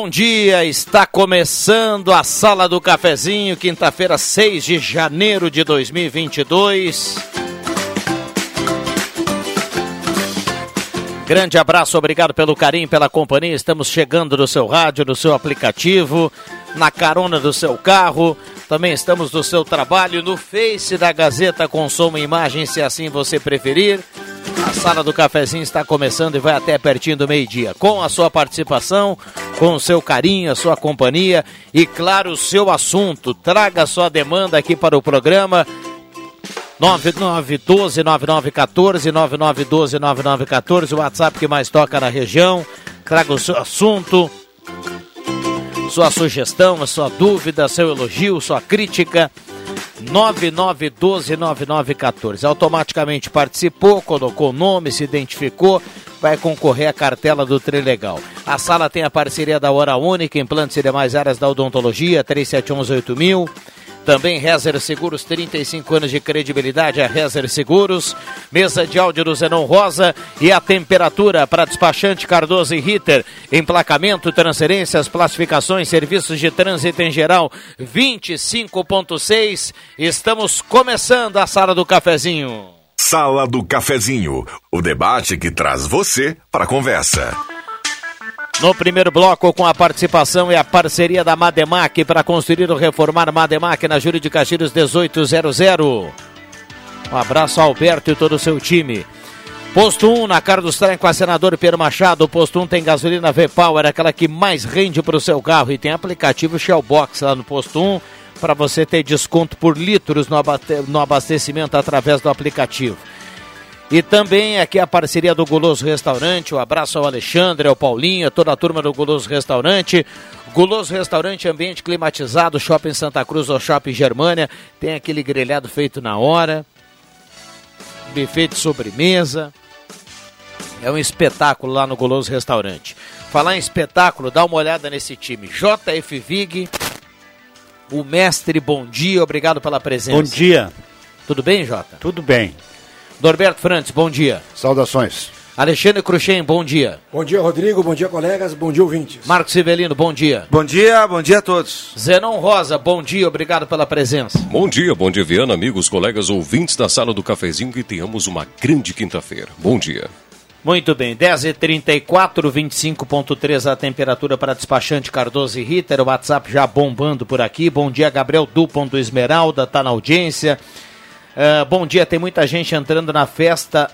Bom dia. Está começando a Sala do Cafezinho, quinta-feira, 6 de janeiro de 2022. Grande abraço, obrigado pelo carinho, pela companhia. Estamos chegando no seu rádio, no seu aplicativo, na carona do seu carro. Também estamos no seu trabalho, no Face da Gazeta Consumo Imagem, se assim você preferir. A sala do cafezinho está começando e vai até pertinho do meio-dia. Com a sua participação, com o seu carinho, a sua companhia e, claro, o seu assunto. Traga a sua demanda aqui para o programa. 9912-9914, 9912-9914, o WhatsApp que mais toca na região. Traga o seu assunto, sua sugestão, a sua dúvida, seu elogio, sua crítica. 9912-9914. Automaticamente participou, colocou o nome, se identificou, vai concorrer à cartela do Trilegal. A sala tem a parceria da Hora Única, implantes e demais áreas da odontologia, 3711-8000. Também Rezer Seguros, 35 anos de credibilidade, a Rezer Seguros. Mesa de áudio do Zenon Rosa e a temperatura para despachante Cardoso e Ritter. Emplacamento, transferências, classificações, serviços de trânsito em geral, 25.6. Estamos começando a Sala do Cafezinho. Sala do Cafezinho, o debate que traz você para a conversa. No primeiro bloco, com a participação e a parceria da Mademac para construir ou reformar Mademac na Júlio de Castilhos 1800. Um abraço ao Alberto e todo o seu time. Posto 1 na cara dos trem com a senador Pedro Machado. Posto 1 tem gasolina V-Power, aquela que mais rende para o seu carro. E tem aplicativo Shellbox lá no posto 1 para você ter desconto por litros no abastecimento através do aplicativo. E também aqui a parceria do Guloso Restaurante. Um abraço ao Alexandre, ao Paulinho, a toda a turma do Guloso Restaurante. Guloso Restaurante, ambiente climatizado, Shopping Santa Cruz ou Shopping Germânia. Tem aquele grelhado feito na hora. Buffet de sobremesa. É um espetáculo lá no Guloso Restaurante. Falar em espetáculo, dá uma olhada nesse time. JF Vig, o mestre, bom dia, obrigado pela presença. Bom dia. Tudo bem, Jota? Tudo bem. Norberto Frantes, bom dia. Saudações. Alexandre Cruxem, bom dia. Bom dia, Rodrigo. Bom dia, colegas. Bom dia, ouvintes. Marcos Sivelino, bom dia. Bom dia, bom dia a todos. Zenon Rosa, bom dia, obrigado pela presença. Bom dia, bom dia, Viana, amigos, colegas, ouvintes da sala do cafezinho, que tenhamos uma grande quinta-feira. Bom dia. Muito bem, 10h34, 25.3 a temperatura para despachante Cardoso e Ritter, o WhatsApp já bombando por aqui. Bom dia, Gabriel Dupont do Esmeralda, tá na audiência. Uh, bom dia, tem muita gente entrando na festa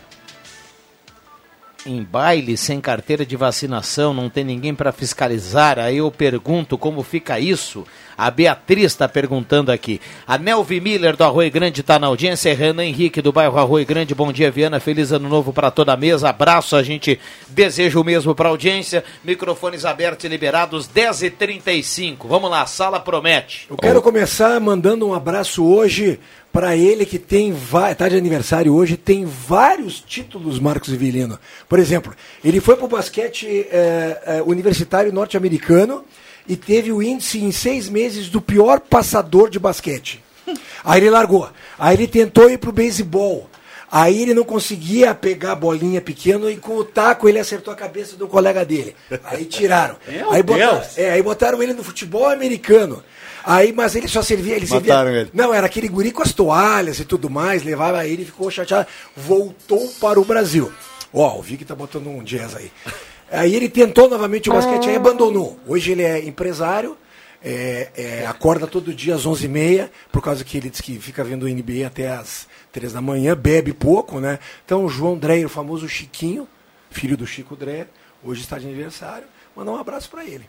em baile sem carteira de vacinação, não tem ninguém para fiscalizar. Aí eu pergunto como fica isso. A Beatriz está perguntando aqui. A Nelvi Miller do Arroio Grande está na audiência. Renan Henrique do bairro Arroio Grande. Bom dia, Viana. Feliz ano novo para toda a mesa. Abraço. A gente deseja o mesmo para a audiência. Microfones abertos e liberados. 10h35. Vamos lá, a sala promete. Eu quero começar mandando um abraço hoje para ele que tem está de aniversário hoje, tem vários títulos, Marcos Ivilino. Por exemplo, ele foi para o basquete é, é, universitário norte-americano e teve o índice em seis meses do pior passador de basquete. Aí ele largou. Aí ele tentou ir para o beisebol. Aí ele não conseguia pegar a bolinha pequena e com o taco ele acertou a cabeça do colega dele. Aí tiraram. aí, botaram, é, aí botaram ele no futebol americano. Aí, mas ele só servia, ele Mataram servia. ele. Não, era aquele guri com as toalhas e tudo mais, levava ele, ficou chateado, voltou para o Brasil. Ó, o Vic tá botando um jazz aí. Aí ele tentou novamente o basquete, aí abandonou. Hoje ele é empresário, é, é, acorda todo dia às 11h30, por causa que ele diz que fica vendo o NBA até às 3 da manhã, bebe pouco, né? Então o João Dreyer, o famoso Chiquinho, filho do Chico Dreyer, hoje está de aniversário. Mandar um abraço para ele.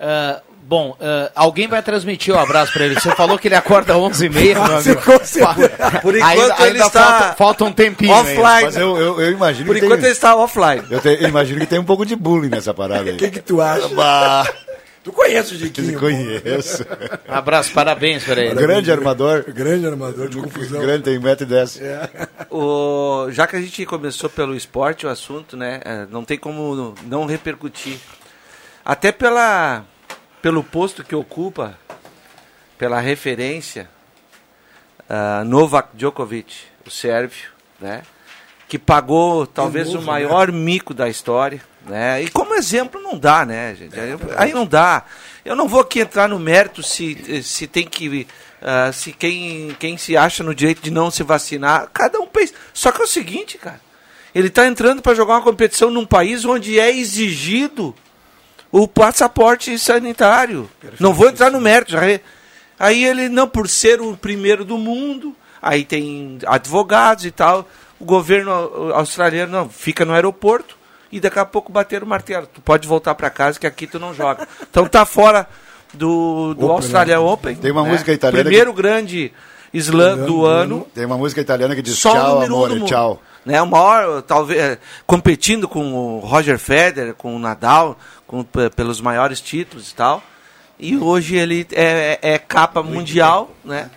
Uh, bom, uh, alguém vai transmitir o um abraço para ele. Você falou que ele acorda às 11h30, meu amigo. Por enquanto ainda, ele ainda está falta, falta, um tempinho. Offline. Mas eu, eu, eu imagino Por que enquanto tem, ele está offline. Eu, te, eu, imagino que tem um pouco de bullying nessa parada aí. O que, que tu acha? Bah, Tu conhece o Chiquinho? conheço. Um abraço, parabéns para ele. Grande armador. Grande armador de confusão. Grande, tem 1,10m. O, já que a gente começou pelo esporte, o assunto, né? é, Não tem como não repercutir. Até pela, pelo posto que ocupa, pela referência, uh, Novak Djokovic, o sérvio, né? Que pagou talvez novo, o maior mico da história. Né? E como exemplo não dá, né, gente? Aí, aí não dá. Eu não vou aqui entrar no mérito se, se tem que. Uh, se quem, quem se acha no direito de não se vacinar, cada um pensa. Só que é o seguinte, cara. Ele está entrando para jogar uma competição num país onde é exigido o passaporte sanitário. Não vou entrar no mérito. Já re- Aí ele, não, por ser o primeiro do mundo, aí tem advogados e tal. O governo au- australiano, não, fica no aeroporto e daqui a pouco bater o martelo. Tu pode voltar para casa que aqui tu não joga. Então tá fora do, do Open, Australia né? Open. Tem uma né? música italiana Primeiro grande slam Do do ano. Tem uma música italiana que diz Só o tchau, um mundo. tchau. Né, o maior, talvez, é, competindo com o Roger Federer, com o Nadal, com, pe- pelos maiores títulos e tal. E hoje ele é, é capa mundial, né?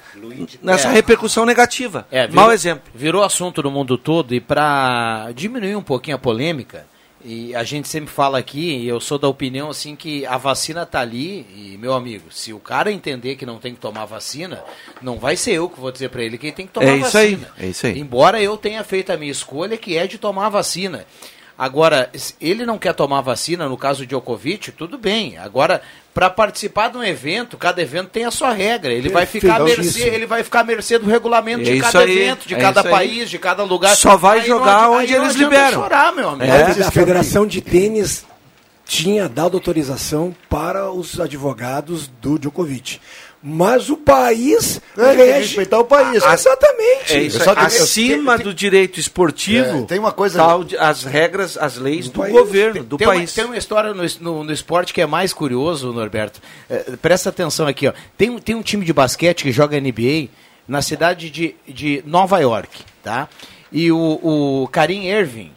Nessa É. repercussão negativa. É, virou, Mau exemplo. Virou assunto no mundo todo e para diminuir um pouquinho a polêmica, e a gente sempre fala aqui, e eu sou da opinião assim que a vacina tá ali, e meu amigo, se o cara entender que não tem que tomar vacina, não vai ser eu que vou dizer para ele que ele tem que tomar É isso aí, vacina. é isso aí. Embora eu tenha feito a minha escolha, que é de tomar a vacina. Agora, ele não quer tomar vacina, no caso de Djokovic, tudo bem. Agora, para participar de um evento, cada evento tem a sua regra. Ele vai ficar à mercê, ele vai ficar à mercê do regulamento É de cada aí, evento, de é cada isso aí. país, de cada lugar. Só vai Aí jogar onde não eles liberam. chorar, meu amigo. É. A Federação de Tênis tinha dado autorização para os advogados do Djokovic. Mas o país É, tem que respeitar o país. Ah, Exatamente. É só eu- Acima do direito esportivo, É, tem uma coisa- de- as regras, as leis do, país. governo, do tem, Uma, país. tem uma história no, no- no esporte que é mais curioso, Norberto. É, presta atenção aqui, ó. Tem, um- tem um time de basquete que joga NBA na cidade de, de Nova York, tá? E o, o Karim Irving,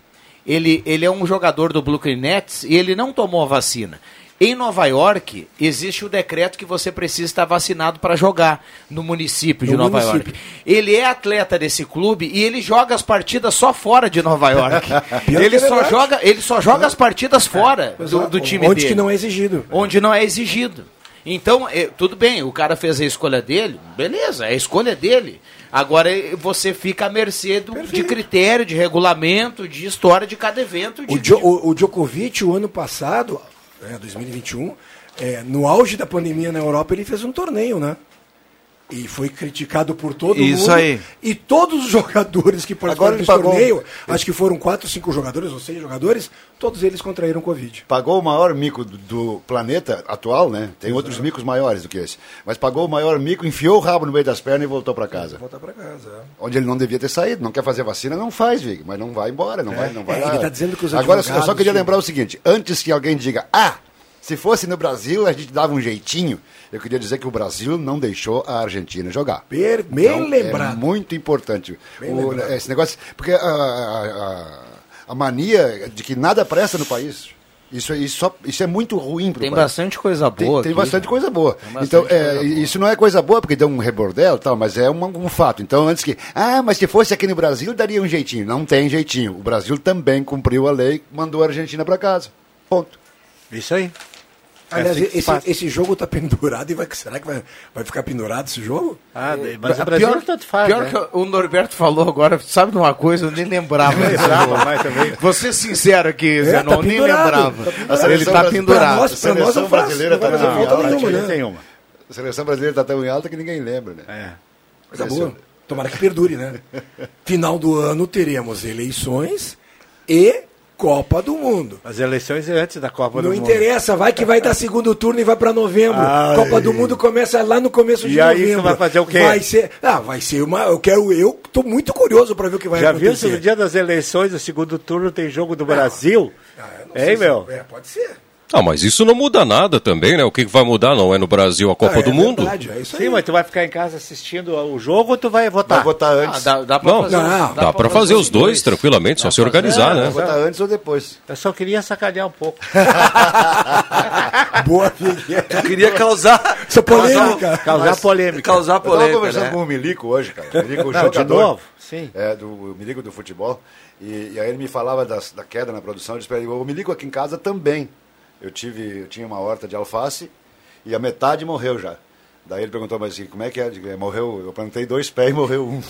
ele, ele é um jogador do Brooklyn Nets e ele não tomou a vacina. Em Nova York, existe o decreto que você precisa estar vacinado para jogar no município de No Nova município. York. Ele é atleta desse clube e ele joga as partidas só fora de Nova York. Pior ele, é só verdade. joga, ele só joga as partidas fora do, do time Onde dele. que não é exigido. Onde não é exigido. Então, é, tudo bem, o cara fez a escolha dele, beleza, é a escolha dele. Agora eh, você fica à mercê do- de critério, de regulamento, de história de cada evento. De, O, o- o Djokovic, o ano passado, é, 2021, é, no auge da pandemia na Europa, ele fez um torneio, né? E foi criticado por todo Isso mundo. aí. E todos os jogadores que participaram desse pagou- torneio, acho que foram quatro, cinco jogadores ou seis jogadores, todos eles contraíram Covid. Pagou o maior mico do, do planeta atual, né? Tem outros micos maiores do que esse. Mas pagou o maior mico, enfiou o rabo no meio das pernas e voltou para casa. Voltar para casa. é. Onde ele não devia ter saído. Não quer fazer vacina, não faz, Vig. Mas não vai embora, não vai, não vai É, lá. ele tá dizendo que os Agora, eu só queria tinham- lembrar o seguinte. Antes que alguém diga, ah, se fosse no Brasil, a gente dava um jeitinho. Eu queria dizer que o Brasil não deixou a Argentina jogar. Per- bem Então, lembrado. É muito importante. O- esse negócio. Porque a, a- a- a mania de que nada presta no país. Isso, é- isso, só- isso é muito ruim para Tem o país. bastante coisa Tem, boa. tem aqui. bastante coisa boa. bastante então, é, coisa boa. isso não é coisa boa porque deu um rebordel e tal, mas é um, um fato. Então, antes que. Ah, mas se fosse aqui no Brasil, daria um jeitinho. Não tem jeitinho. O Brasil também cumpriu a lei, mandou a Argentina para casa. Ponto. Isso aí. Aliás, que se esse, esse jogo tá pendurado e vai, será que vai, vai ficar pendurado esse jogo? Ah, mas o A Brasil pior, tanto faz, pior né? que o Norberto falou agora, sabe de uma coisa, eu nem lembrava. mas também. Vou ser sincero aqui, Zé, tá não, nem pendurado, lembrava. tá. A Ele seleção tá brasileira- pendurado. Pra nós, pra nós seleção não faz, brasileira tá na falta alta, nenhuma, né? nenhuma. A seleção brasileira está tão em alta que ninguém lembra, né? É. Coisa boa. Tomara que perdure, né? Final do ano teremos eleições e Copa do Mundo. As eleições é antes da Copa Não do Mundo. interessa, vai que vai dar segundo turno e vai pra novembro. Ai. Copa do Mundo começa lá no começo E de aí, novembro. tu vai fazer o quê? Vai ser, ah, vai ser uma, eu quero, eu tô muito curioso pra ver o que vai Já viu se acontecer. no dia das eleições, o segundo turno, tem jogo do Brasil? Ah, eu não sei Hein, se- meu? É, pode ser. Ah, mas isso não muda nada também, né? O que vai mudar não é no Brasil a Copa Ah, é do Mundo? verdade, é isso Sim, aí. mas tu vai ficar em casa assistindo o jogo ou tu vai votar? Vai votar Ah, antes. dá, dá pra Não, fazer, não, Dá pra fazer os dois tranquilamente, só se organizar, Vai né? votar antes ou depois. Eu só queria sacanear um pouco. Boa, Miguel. Queria causar. Essa polêmica. Causar polêmica. Causar Eu tava polêmica. conversando né? com o Milico hoje, cara. O Milico, o Não, de jogador. novo? Sim. É, do o Milico do futebol. E, e aí ele me falava das- da queda na produção. Eu disse pra ele, o Milico aqui em casa também. Eu tive, eu tinha uma horta de alface e a metade morreu já. Daí ele perguntou, mas assim, como é que é? Digo, "É, Morreu, eu plantei dois pés e morreu um.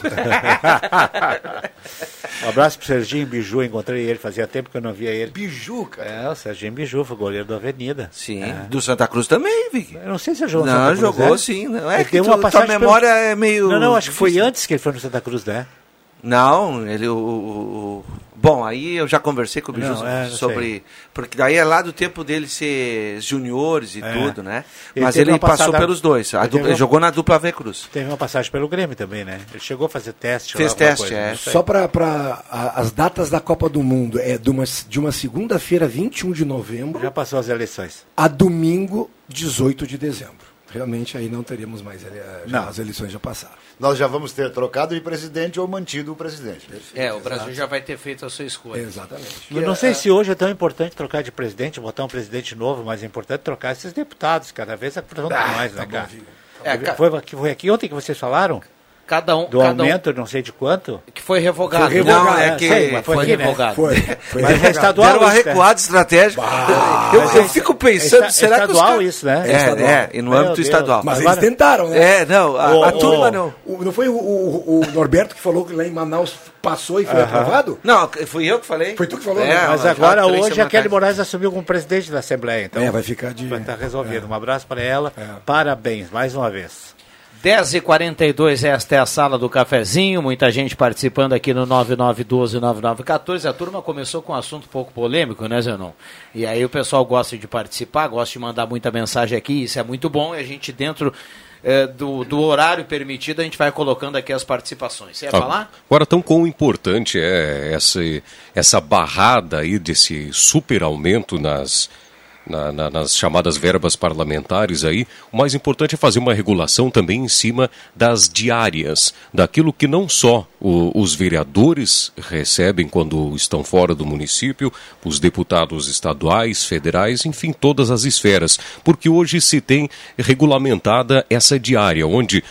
Um abraço pro Serginho Biju, encontrei ele, fazia tempo que eu não via ele. Biju, cara. É, o Serginho Biju, foi goleiro do Avenida. Sim. É. Do Santa Cruz também, Vic. Eu não sei se ele jogou no Não, Santa Cruz, jogou é? sim. Não é Ele que tem tu, uma tua passagem pelo- memória é meio. Não, não, acho que foi antes que ele foi no Santa Cruz, né? Não, ele. O- o- bom, aí eu já conversei com o Biju Não, é, sobre. sei. Porque daí é lá do tempo dele ser juniores e É. tudo, né? Ele Mas ele uma passou passada- pelos dois. A ele dupla- ele uma- jogou na dupla V Cruz. Teve uma passagem pelo Grêmio também, né? Ele chegou a fazer teste. Fez teste, coisa, é. Só para as datas da Copa do Mundo, é de uma, de uma segunda-feira, 21 de novembro, Já passou as eleições. a domingo, 18 de dezembro. Realmente aí não teríamos mais, eh, já, Não. as eleições já passaram. Nós já vamos ter trocado de presidente ou mantido o presidente. É, o Brasil já vai ter feito a sua escolha. Exatamente. Eu não sei se hoje é tão importante trocar de presidente, botar um presidente novo, mas é importante trocar esses deputados. Cada vez aprontam mais, né, cara? É, ca- Foi, foi aqui ontem que vocês falaram? Cada um, Do cada um aumento, não sei de quanto? que foi revogado. Foi revogado, Não, é é, que sei, Foi, foi aqui, né? revogado. Foi. foi Mas é revogado. estadual Deram uma né? recuada estratégica. eu, mas eu é- fico pensando, é será que os estadual caras- isso, né? É, É estadual. é, e no Meu âmbito Deus. estadual. Mas Agora- eles tentaram, né? É, não, a, a turma não. O- não foi o, o- o Norberto que falou que lá em Manaus passou e foi aprovado? Não, fui eu que falei. Foi tu que falou, É, né? Mas agora hoje a Kelly. Moraes assumiu como presidente da Assembleia. Então É, vai ficar de- Vai estar resolvido. É. Um abraço para ela. É. Parabéns, mais uma vez. 10h42, esta é a sala do cafezinho, muita gente participando aqui no 9912-9914. A turma começou com um assunto um pouco polêmico, né, Zenon? E aí o pessoal gosta de participar, gosta de mandar muita mensagem aqui, isso é muito bom, e a gente dentro eh, do, do horário permitido, a gente vai colocando aqui as participações. Você ia Ah, falar? Agora, tão quão importante é essa, essa barrada aí desse super aumento nas, na- na- nas chamadas verbas parlamentares aí, o mais importante é fazer uma regulação também em cima das diárias, daquilo que não só o- os vereadores recebem quando estão fora do município, os deputados estaduais, federais, enfim, todas as esferas, porque hoje se tem regulamentada essa diária, onde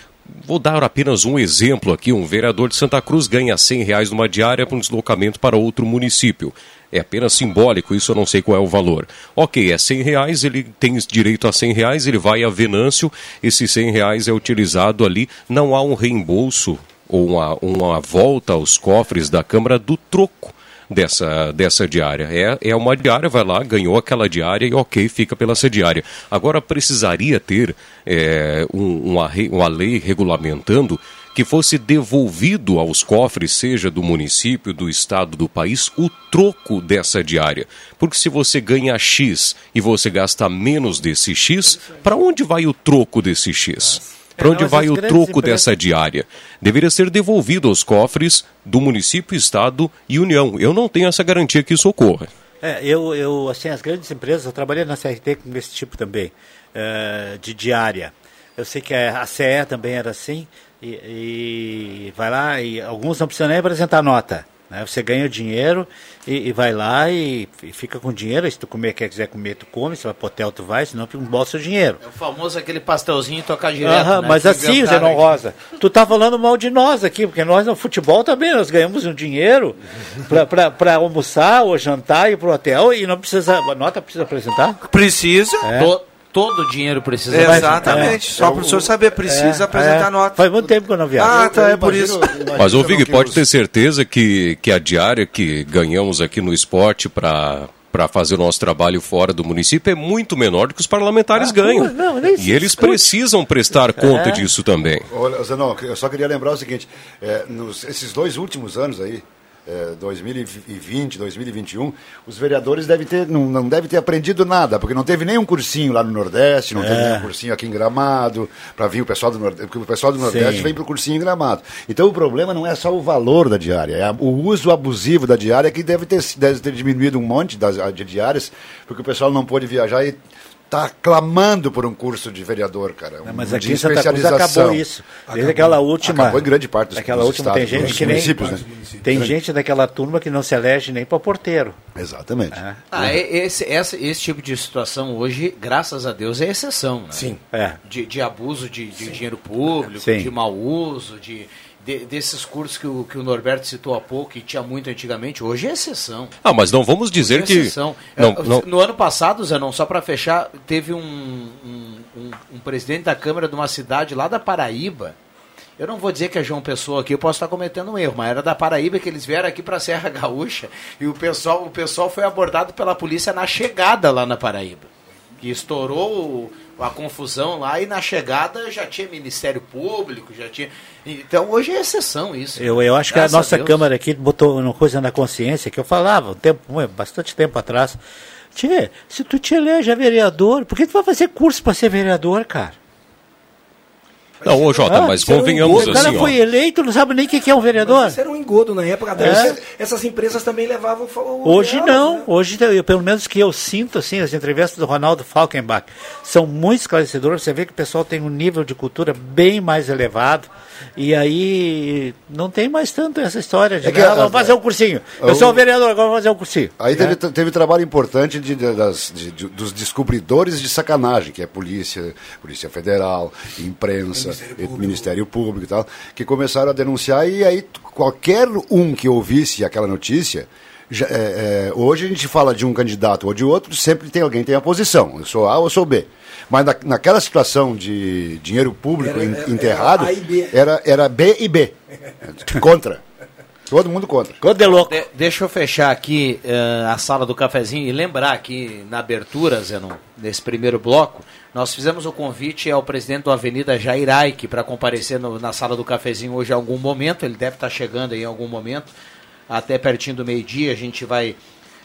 Vou dar apenas um exemplo aqui. Um vereador de Santa Cruz ganha 100 reais numa diária para um deslocamento para outro município. É apenas simbólico, isso eu não sei qual é o valor. Ok, é 100 reais, ele tem direito a 100 reais, ele vai a Venâncio, esses 100 reais é utilizado ali, não há um reembolso ou uma, uma volta aos cofres da Câmara do troco dessa, dessa diária. É, é uma diária, vai lá, ganhou aquela diária e ok, fica pela essa diária. Agora precisaria ter é, um- uma, uma lei regulamentando que fosse devolvido aos cofres, seja do município, do estado, do país, o troco dessa diária. Porque se você ganha X e você gasta menos desse X, para onde vai o troco desse X? Para É, onde mas vai o troco dessa diária? Deveria ser devolvido aos cofres do município, estado e União. Eu não tenho essa garantia que isso ocorra. É, eu, eu, assim, as grandes empresas, eu trabalhei na CRT com esse tipo também, eh, de diária. Eu sei que a a CE também era assim, e, e vai lá, e alguns não precisam nem apresentar nota. Né? Você ganha o dinheiro e, e vai lá e, e fica com dinheiro. Se tu comer, quer quiser comer, tu come. Se vai pro hotel, tu vai, senão tu embolsa o dinheiro. É o famoso aquele pastelzinho tocar direto. Aham, né, mas que assim, Zenon aqui. Rosa, tu tá falando mal de nós aqui, porque nós no futebol também, nós ganhamos um dinheiro para almoçar ou jantar e ir pro hotel e não precisa, a nota precisa apresentar? Precisa. To- todo o dinheiro precisa Exatamente. Só para o senhor saber, precisa apresentar É, nota. Faz muito tempo que eu não viajo. Ah, tá, Eu é por isso. Mas, ô Vig, pode ter certeza que, que a diária que ganhamos aqui no esporte para para fazer o nosso trabalho fora do município é muito menor do que os parlamentares ganham. pô, não, nem se e eles precisam prestar conta disso também. Olha, Zenon, eu só queria lembrar o seguinte: é, nos, esses dois últimos anos aí, eh, 2020, 2021, os vereadores devem ter, não, não devem ter aprendido nada, porque não teve nenhum cursinho lá no Nordeste, não teve É. nenhum cursinho aqui em Gramado, para vir o pessoal do Nordeste, porque o pessoal do Nordeste Sim. vem para o cursinho em Gramado. Então o problema não é só o valor da diária, é o uso abusivo da diária que deve ter, deve ter diminuído um monte das, de diárias, porque o pessoal não pôde viajar e está clamando por um curso de vereador, cara. Não, mas um aqui de em Santa Cruz especialização. acabou isso. Desde aquela última. Acabou em grande parte dos- Aquela dos última tem estados, gente dos que nem. municípios, né? Tem gente daquela turma que não se elege nem para porteiro. Exatamente. É. Ah, e- esse, essa- esse tipo de situação hoje, graças a Deus, é exceção. Né? Sim. É. De, de abuso de, de dinheiro público, Sim. de mau uso, de, de- desses cursos que o, que o Norberto citou há pouco e tinha muito antigamente, hoje é exceção. Ah, mas não vamos dizer Hoje é que. exceção. Não, É, não, No ano passado, Zenon, só para fechar, teve um, um, um- um presidente da Câmara de uma cidade lá da Paraíba. Eu não vou dizer que é João Pessoa aqui, eu posso estar cometendo um erro, mas era da Paraíba que eles vieram aqui para a Serra Gaúcha e o pessoal, o pessoal foi abordado pela polícia na chegada lá na Paraíba. Que estourou a confusão lá e na chegada já tinha Ministério Público, já tinha. Então hoje é exceção isso. Eu, eu acho que a nossa Deus. Câmara aqui botou uma coisa na consciência que eu falava um tempo, bastante tempo atrás. Tchê, se tu te elege a vereador, por que tu vai fazer curso para ser vereador, cara? Não, ô Jota, Ah, mas isso era um convenhamos o cara assim, foi eleito, não sabe nem o que é um vereador. Isso era um engodo na época. É. essas, empresas também levavam Hoje delas, não, né? hoje eu, pelo menos que eu sinto assim, as entrevistas do Ronaldo Falkenbach são muito esclarecedoras, você vê que o pessoal tem um nível de cultura bem mais elevado e aí não tem mais tanto essa história de É que ah, vamos fazer um cursinho. Eu o- sou o vereador, agora vamos fazer um cursinho. Aí teve, teve trabalho importante de- de- das- de- de- dos descobridores de sacanagem, que é polícia, polícia federal, imprensa, Ministério Público, e tal, que começaram a denunciar e aí qualquer um que ouvisse aquela notícia, já- é, é, hoje a gente fala de um candidato ou de outro, sempre tem alguém que tem a posição, eu sou A ou eu sou B. Mas na, naquela situação de dinheiro público Era- en- era- enterrado, era e era, B e B. Contra. Todo mundo contra. Quando é louco. De- deixa eu fechar aqui eh, a sala do cafezinho e lembrar aqui na abertura, Zenon, nesse primeiro bloco, nós fizemos o convite ao presidente do Avenida Jair Aike para comparecer no- na sala do cafezinho hoje em algum momento, ele deve estar chegando aí em algum momento, até pertinho do meio-dia a gente vai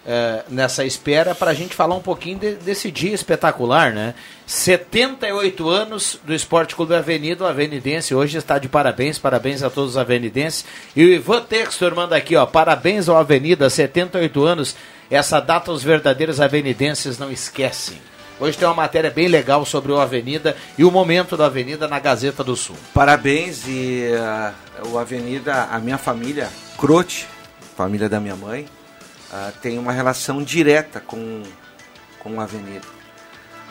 eh, nessa espera para a gente falar um pouquinho de- desse dia espetacular, né? 78 anos do Esporte Clube Avenida, o Avenidense hoje está de parabéns, parabéns a todos os avenidenses. E o Ivan Textor manda aqui, ó, parabéns ao Avenida, 78 anos, essa data os verdadeiros avenidenses não esquecem. Hoje tem uma matéria bem legal sobre o Avenida e o momento da Avenida na Gazeta do Sul. Parabéns e ah, o Avenida, a minha família, Crote, família da minha mãe, ah, tem uma relação direta com, com a Avenida.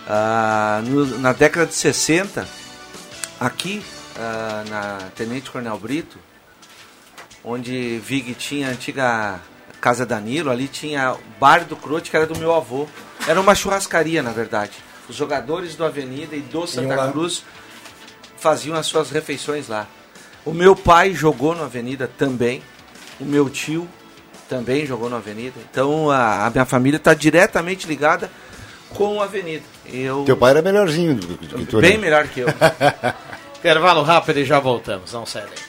Ah, no- na década de 60, aqui ah, na Tenente Coronel Brito, onde Vig tinha a antiga Casa Danilo, ali tinha o bar do Crote, que era do meu avô. Era uma churrascaria, na verdade. Os jogadores do Avenida e do Santa. Cruz faziam as suas refeições lá. O meu pai jogou no Avenida também. O meu tio também jogou no Avenida. Então a, a minha família está diretamente ligada com a Avenida. Eu Teu pai era melhorzinho do que tu, bem né? melhor que eu. Intervalo rápido e já voltamos. Não sai daí.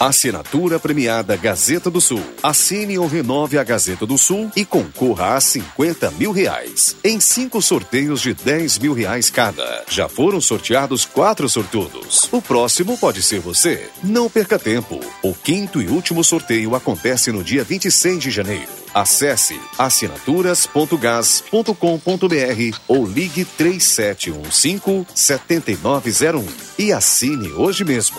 Assinatura premiada Gazeta do Sul. Assine ou renove a Gazeta do Sul e concorra a 50 mil reais. Em cinco sorteios de 10 mil reais cada. Já foram sorteados quatro sortudos. O próximo pode ser você. Não perca tempo. O quinto e último sorteio acontece no dia 26 de janeiro. Acesse assinaturas.gas.com.br ou ligue 3715 7901 e assine hoje mesmo.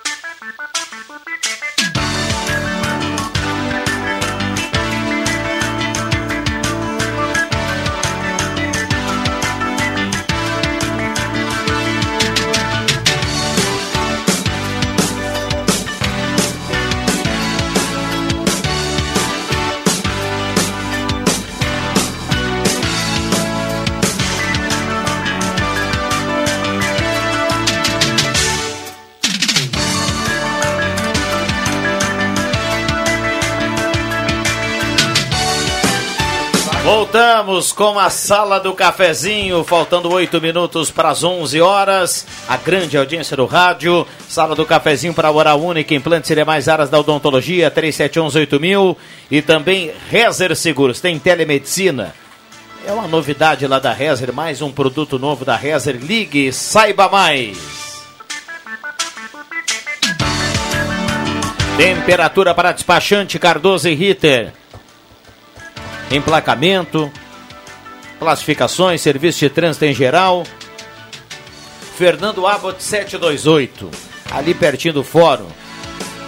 Voltamos com a sala do cafezinho, faltando oito minutos para as 11 horas. A grande audiência do rádio, sala do cafezinho para a Hora Única, implantes e demais áreas da odontologia, 37118000 e também Rezer Seguros, tem telemedicina. É uma novidade lá da Rezer, mais um produto novo da Rezer. Ligue, saiba mais. Temperatura para despachante Cardoso e Ritter emplacamento, classificações, serviço de trânsito em geral. Fernando Abbott 728, ali pertinho do fórum.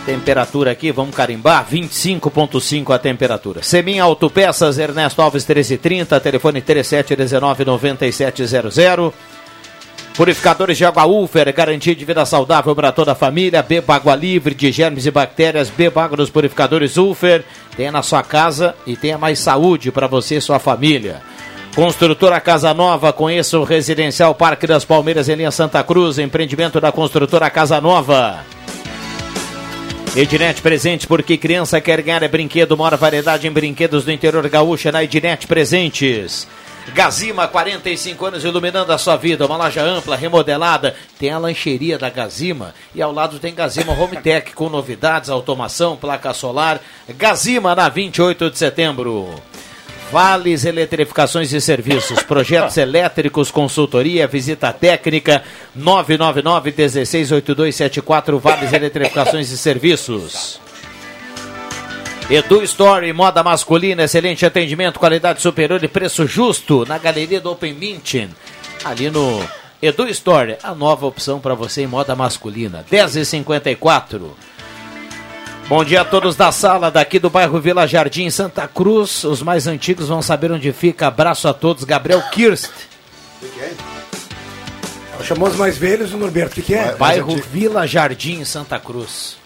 Temperatura aqui, vamos carimbar, 25.5 a temperatura. Semin Autopeças, Ernesto Alves 1330, telefone 3719-9700. Purificadores de água Ufer, garantia de vida saudável para toda a família. Beba água livre de germes e bactérias. Beba água dos purificadores Ufer. Tenha na sua casa e tenha mais saúde para você e sua família. Construtora Casa Nova, conheça o Residencial Parque das Palmeiras em linha Santa Cruz, empreendimento da construtora Casa Nova. Ednet Presentes, porque criança quer ganhar é brinquedo, maior variedade em brinquedos do interior gaúcho é na Ednet Presentes. Gazima, 45 anos iluminando a sua vida. Uma loja ampla, remodelada. Tem a lancheria da Gazima e ao lado tem Gazima Home Tech com novidades, automação, placa solar. Gazima na 28 de setembro. Vales Eletrificações e Serviços, projetos elétricos, consultoria, visita técnica, 999-168274, Vales Eletrificações e Serviços. Edu Story, moda masculina, excelente atendimento, qualidade superior e preço justo na galeria do Open Mint. Ali no Edu Story, a nova opção para você em moda masculina. 10h54. Bom dia a todos da sala daqui do bairro Vila Jardim, Santa Cruz. Os mais antigos vão saber onde fica. Abraço a todos. Gabriel Kirst. O que, é? Chamou os mais velhos, o Norberto. O que, que é? Bairro Vila Jardim, Santa Cruz.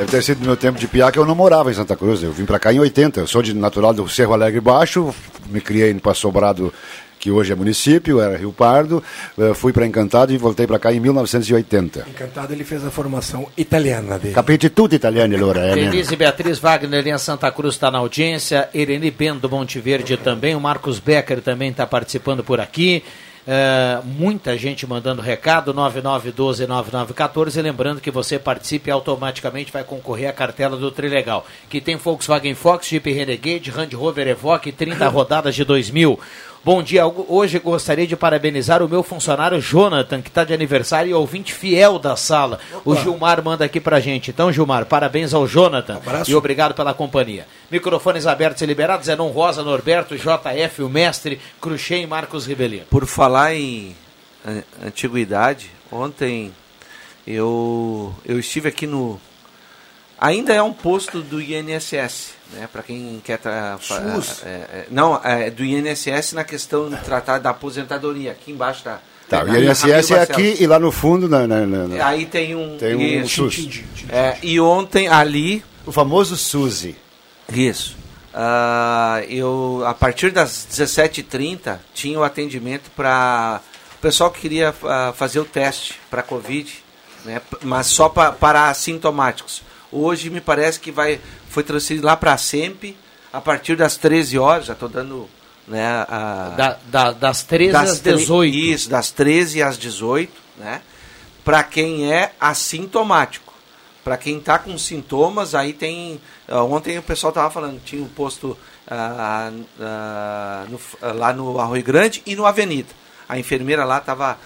Deve ter sido no meu tempo de piá que eu não morava em Santa Cruz. Eu vim para cá em 80. Eu sou de natural do Cerro Alegre Baixo, me criei no Passo Sobrado que hoje é município, era Rio Pardo, eh, fui para Encantado e voltei para cá em 1980. Encantado, ele fez a formação italiana dele. Capite tudo italiano, allora, é mesmo. Denise Beatriz Wagner em Santa Cruz está na audiência, Irene Bendo do Monte Verde também, o Marcos Becker também está participando por aqui. É, muita gente mandando recado, 9912-9914. Lembrando que você participe e automaticamente vai concorrer à cartela do Trilegal, que tem Volkswagen Fox, Jeep Renegade, Land Rover Evoque, 30 rodadas de 2000. Bom dia, hoje gostaria de parabenizar o meu funcionário Jonathan, que está de aniversário e ouvinte fiel da sala. O Gilmar manda aqui pra gente. Então, Gilmar, parabéns ao Jonathan Abraço. e obrigado pela companhia. Microfones abertos e liberados, Zenon Rosa, Norberto, JF, o mestre, Cruxem e Marcos Ribelino. Por falar em an- antiguidade, ontem eu, eu estive aqui no. Ainda é um posto do INSS, né? Para quem quer. Tra... SUS? é, é, não, é do INSS na questão de tratar da aposentadoria. Aqui embaixo tá. Tá, o INSS é aqui e lá no fundo, na, na- na- na- Aí tem um. tem um isso. SUS. É, e ontem ali. O famoso SUSI. Isso. Ah, eu, a partir das 17h30 tinha o atendimento para o pessoal que queria ah, fazer o teste para Covid, né, mas só pa, para assintomáticos. Hoje me parece que vai, foi transferido lá para a SEMP a partir das 13 horas, já estou dando. Né, a, Da- da- das 13 às tre- 18. Isso, das 13 às 18, né? Para quem é assintomático. Para quem está com sintomas, aí tem. ontem o pessoal estava falando, tinha um posto ah, ah, no- lá no Arroio Grande e no Avenida. A enfermeira lá estava.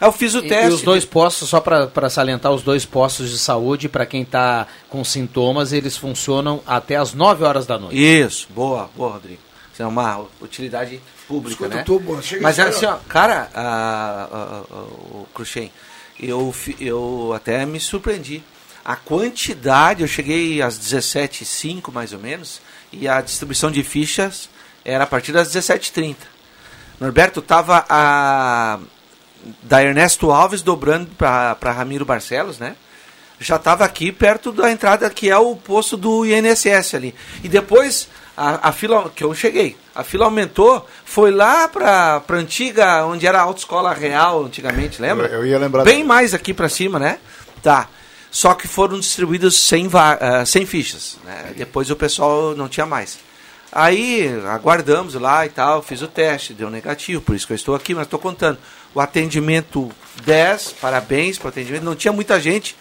Eu fiz o E- teste. E os dois postos, só para salientar, os dois postos de saúde, para quem está com sintomas, eles funcionam até as 9 horas da noite. Isso, boa, boa, Rodrigo. Isso é uma utilidade pública, Escuta né? tubo, chega Mas aqui, assim, ó. cara, a- a- a- o Cruxem, eu, eu até me surpreendi. A quantidade, eu cheguei às 17h05 mais ou menos, e a distribuição de fichas era a partir das 17h30. Norberto, tava a da Ernesto Alves dobrando para Ramiro Barcelos, né? Já estava aqui perto da entrada que é o posto do INSS ali. E depois a, a fila que eu cheguei, a fila aumentou, foi lá para a antiga onde era a autoescola real antigamente, lembra? Eu- eu ia lembrar Bem mais aqui para cima, né? Tá. Só que foram distribuídos sem, va- ah, sem fichas. Né? Depois o pessoal não tinha mais. Aí aguardamos lá e tal, fiz o teste, deu negativo, por isso que eu estou aqui, mas estou contando. O atendimento 10, parabéns para o atendimento. Não tinha muita gente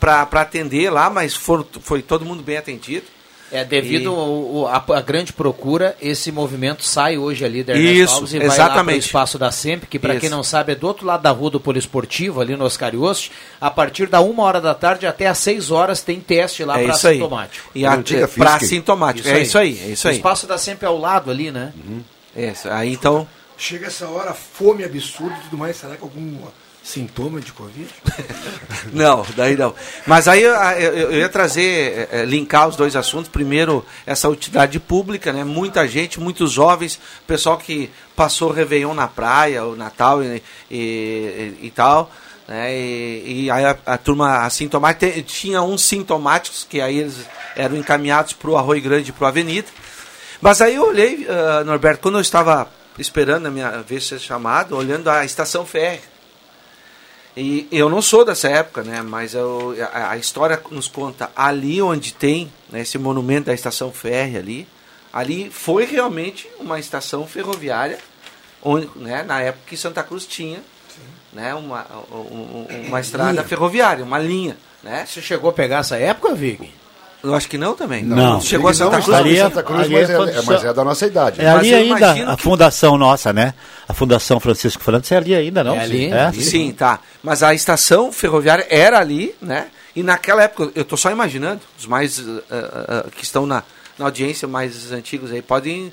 para atender lá, mas foram, foi todo mundo bem atendido. É, devido E- ao- ao- à à grande procura, esse movimento sai hoje ali da Ernesto Isso, Alves e vai lá exatamente. para o espaço da SEMP, que para quem não sabe é do outro lado da rua do Poliesportivo, ali no Oscar Ioste. A partir da uma hora da tarde até às 6 horas tem teste lá É para assintomático. E a- para assintomático. é isso aí, é isso O aí. espaço da SEMP é ao lado ali, né? Isso, aí então. Chega essa hora, fome absurda e tudo mais. Será que algum sintoma de Covid? Não, daí não. Mas aí eu, eu- ia trazer, eh, eh, linkar os dois assuntos. Primeiro, essa utilidade pública, né? Muita gente, muitos jovens, pessoal que passou o Réveillon na praia, o Natal e, e, e tal. Né? E, aí a, a turma assintomática, tinha uns sintomáticos, que aí eles eram encaminhados para o Arroio Grande para o Avenida. Mas aí eu olhei, ah, Norberto, quando eu estava esperando a minha vez ser chamado, olhando a estação férrea. E eu não sou dessa época, né? Mas eu, a, a história nos conta ali onde tem né, esse monumento da estação férrea ali, ali foi realmente uma estação ferroviária, onde, né, na época que Santa Cruz tinha né, uma, um- um- uma estrada Linha. ferroviária, uma linha. Né? Você chegou a pegar essa época, Vig? Eu acho que não também. Não. Chegou a Santa Não, Cruz. estava em Ali é- Santa Cruz, ali mas, é é, mas é da nossa idade. É ali ainda a que- fundação nossa, né? A Fundação Francisco França é ali ainda, não? É ali, É? Sim, tá. Mas a estação ferroviária era ali, né? E naquela época, eu tô só imaginando, os mais eh, eh, que estão na, na audiência, mais antigos aí, podem.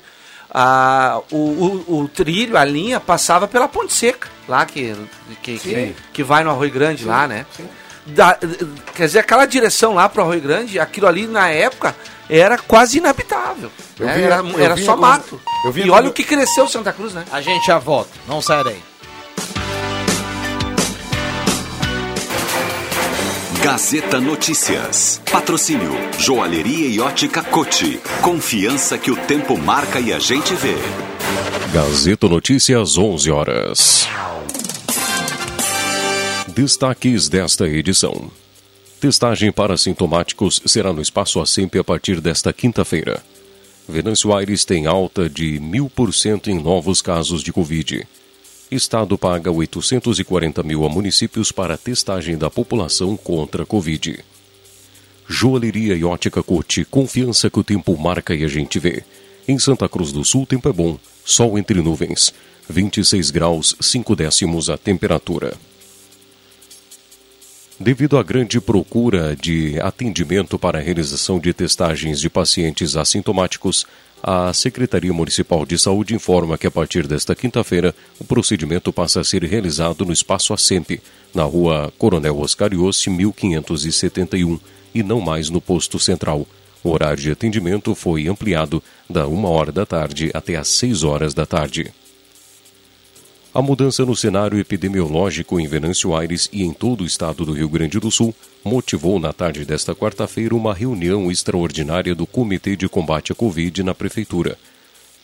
ah, o, o, o trilho, a linha, passava pela Ponte Seca, lá que, que, que, Sim. que vai no Arroio Grande, lá, né? sim. Da- quer dizer, aquela direção lá pro Arroio Grande, aquilo ali na época era quase inabitável. Eu né? vinha- era eu era só mato. E olha o que cresceu Santa Cruz, né? A gente já volta, não sai daí. Gazeta Notícias. Patrocínio Joalheria e Ótica Cote. Confiança que o tempo marca e a gente vê. Gazeta Notícias, 11 horas. Destaques desta edição. Testagem para sintomáticos será no Espaço Assemp a partir desta quinta-feira. Venâncio Aires tem alta de mil por cento em novos casos de Covid. Estado paga 840 mil a municípios para testagem da população contra Covid. Joalheria e ótica Cote, confiança que o tempo marca e a gente vê. Em Santa Cruz do Sul, tempo é bom, sol entre nuvens. 26 graus, 5 décimos a temperatura. Devido à grande procura de atendimento para a realização de testagens de pacientes assintomáticos, a Secretaria Municipal de Saúde informa que a partir desta quinta-feira o procedimento passa a ser realizado no Espaço Assemp, na rua Coronel Oscar Iossi, 1571, e não mais no posto central. O horário de atendimento foi ampliado da uma hora da tarde até às 6 horas da tarde. A mudança no cenário epidemiológico em Venâncio Aires e em todo o estado do Rio Grande do Sul motivou na tarde desta quarta-feira uma reunião extraordinária do Comitê de Combate à Covid na Prefeitura.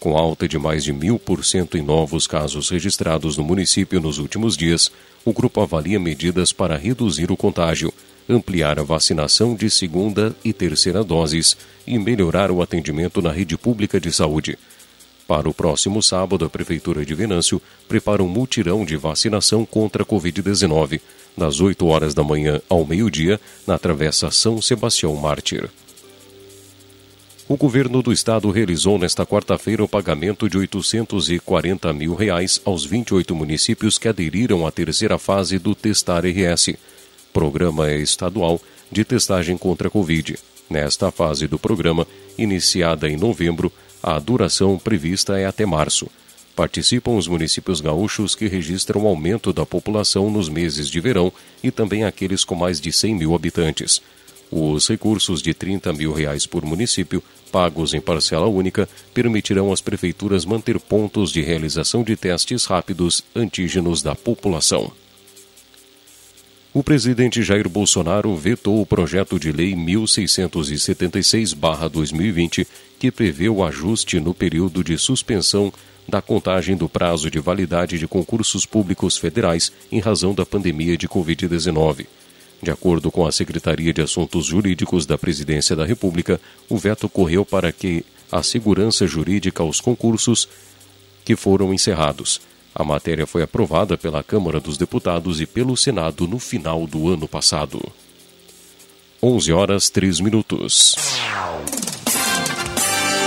Com alta de mais de mil por cento em novos casos registrados no município nos últimos dias, o grupo avalia medidas para reduzir o contágio, ampliar a vacinação de segunda e terceira doses e melhorar o atendimento na rede pública de saúde. Para o próximo sábado, a Prefeitura de Venâncio prepara um mutirão de vacinação contra a Covid-19, das 8 horas da manhã ao meio-dia, na Travessa São Sebastião Mártir. O governo do estado realizou nesta quarta-feira o pagamento de 840 mil reais aos 28 municípios que aderiram à terceira fase do Testar RS, programa estadual de testagem contra a Covid. Nesta fase do programa, iniciada em novembro, a duração prevista é até março. Participam os municípios gaúchos que registram aumento da população nos meses de verão e também aqueles com mais de 100 mil habitantes. Os recursos de 30 mil reais por município, pagos em parcela única, permitirão às prefeituras manter pontos de realização de testes rápidos antígenos da população. O presidente Jair Bolsonaro vetou o projeto de lei 1676-2020, que prevê o ajuste no período de suspensão da contagem do prazo de validade de concursos públicos federais em razão da pandemia de Covid-19. De acordo com a Secretaria de Assuntos Jurídicos da Presidência da República, o veto correu para que a segurança jurídica aos concursos que foram encerrados. A matéria foi aprovada pela Câmara dos Deputados e pelo Senado no final do ano passado. 11 horas 3 minutos.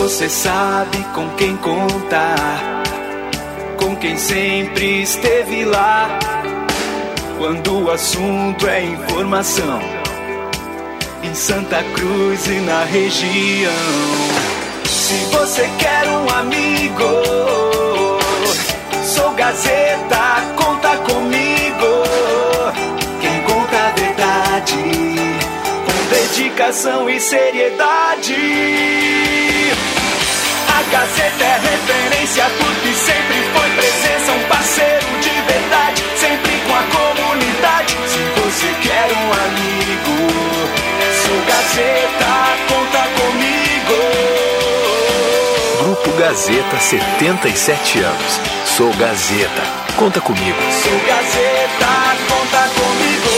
Você sabe com quem contar, com quem sempre esteve lá. Quando o assunto é informação, em Santa Cruz e na região. Se você quer um amigo, sou Gazeta, conta comigo. Quem conta a verdade, com dedicação e seriedade. A Gazeta é referência porque sempre foi presença, um parceiro de verdade, sempre com a comunidade. Se você quer um amigo, sou Gazeta, conta comigo. Grupo Gazeta, 77 anos. Sou Gazeta, conta comigo. Sou Gazeta, conta comigo.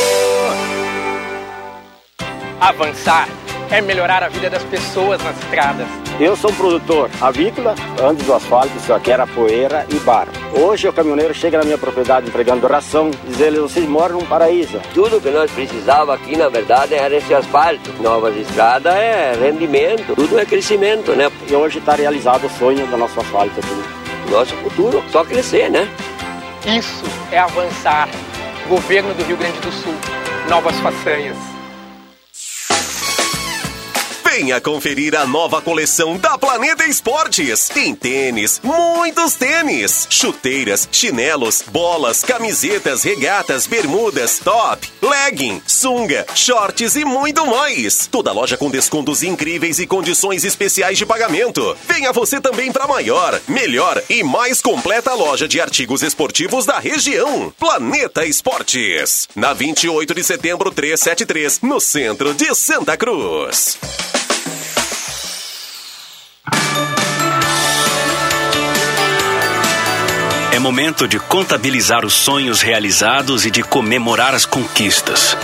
Avançar é melhorar a vida das pessoas nas estradas. Eu sou produtor avícola, antes do asfalto só que era poeira e barro. Hoje o caminhoneiro chega na minha propriedade entregando ração, diz ele, vocês moram num paraíso. Tudo que nós precisava aqui, na verdade, era esse asfalto. Novas estradas é rendimento, tudo é crescimento, né? E hoje está realizado o sonho do nosso asfalto aqui. Nosso futuro, só crescer, né? Isso é avançar. Governo do Rio Grande do Sul. Novas façanhas. Venha conferir a nova coleção da Planeta Esportes. Tem tênis, muitos tênis, chuteiras, chinelos, bolas, camisetas, regatas, bermudas, top, legging, sunga, shorts e muito mais. Toda loja com descontos incríveis e condições especiais de pagamento. Venha você também para maior, melhor e mais completa loja de artigos esportivos da região. Planeta Esportes. Na 28 de setembro 373, no centro de Santa Cruz. Momento de contabilizar os sonhos realizados e de comemorar as conquistas.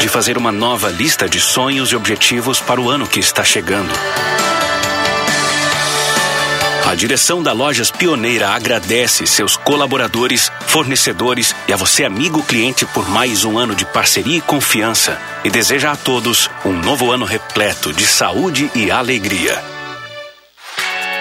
De fazer uma nova lista de sonhos e objetivos para o ano que está chegando. A direção da Lojas Pioneira agradece seus colaboradores, fornecedores e a você, amigo cliente, por mais um ano de parceria e confiança. E deseja a todos um novo ano repleto de saúde e alegria.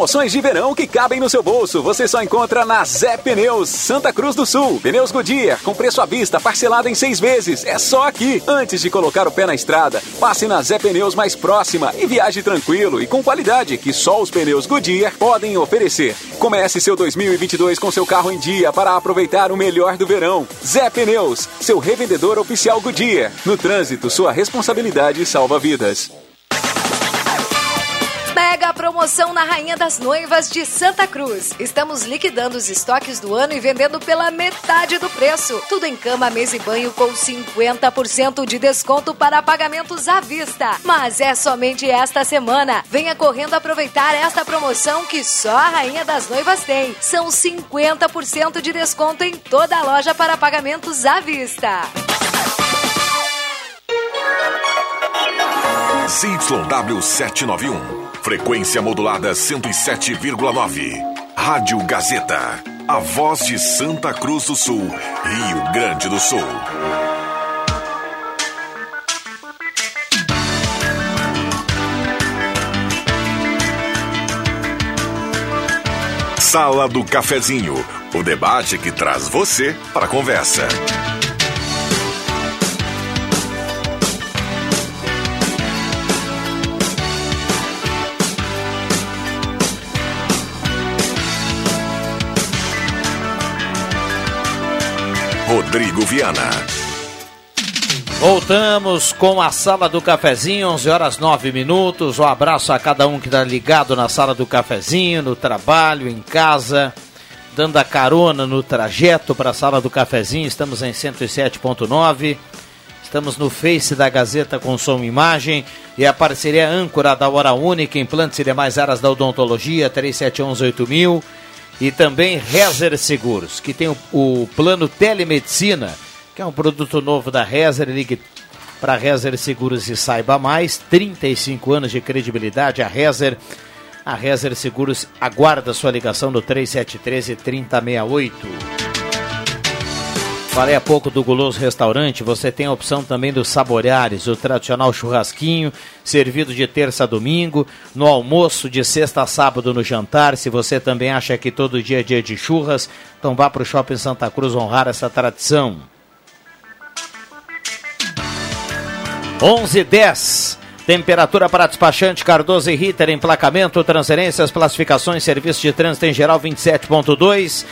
Promoções de verão que cabem no seu bolso. Você só encontra na Zé Pneus, Santa Cruz do Sul. Pneus Goodyear, com preço à vista, parcelado em seis vezes. É só aqui. Antes de colocar o pé na estrada, passe na Zé Pneus mais próxima e viaje tranquilo e com qualidade que só os pneus Goodyear podem oferecer. Comece seu 2022 com seu carro em dia para aproveitar o melhor do verão. Zé Pneus, seu revendedor oficial Goodyear. No trânsito, sua responsabilidade salva vidas. Mega promoção na Rainha das Noivas de Santa Cruz. Estamos liquidando os estoques do ano e vendendo pela metade do preço. Tudo em cama, mesa e banho com 50% de desconto para pagamentos à vista. Mas é somente esta semana. Venha correndo aproveitar esta promoção que só a Rainha das Noivas tem. São 50% de desconto em toda a loja para pagamentos à vista. ZYW 791. Frequência modulada 107,9. Rádio Gazeta. A voz de Santa Cruz do Sul, Rio Grande do Sul. Sala do Cafezinho. O debate que traz você para a conversa. Rodrigo Viana. Voltamos com a sala do cafezinho, 11 horas 9 minutos. Um abraço a cada um que está ligado na sala do cafezinho, no trabalho, em casa, dando a carona no trajeto para a sala do cafezinho. Estamos em 107.9. Estamos no Face da Gazeta com som e imagem e a parceria âncora da Hora Única, implantes e demais áreas da odontologia, 37118000 e também Rezer Seguros, que tem o, o plano Telemedicina, que é um produto novo da Rezer. Ligue para Rezer Seguros e saiba mais. 35 anos de credibilidade. A Rezer, a Rezer Seguros aguarda sua ligação no 3713 3068. Falei há pouco do Guloso Restaurante, você tem a opção também dos Saboreares, o tradicional churrasquinho, servido de terça a domingo, no almoço de sexta a sábado no jantar. Se você também acha que todo dia é dia de churras, então vá para o Shopping Santa Cruz honrar essa tradição. 11 10 Temperatura para despachante Cardoso e Ritter, emplacamento, transferências, classificações, serviço de trânsito em geral 27.2.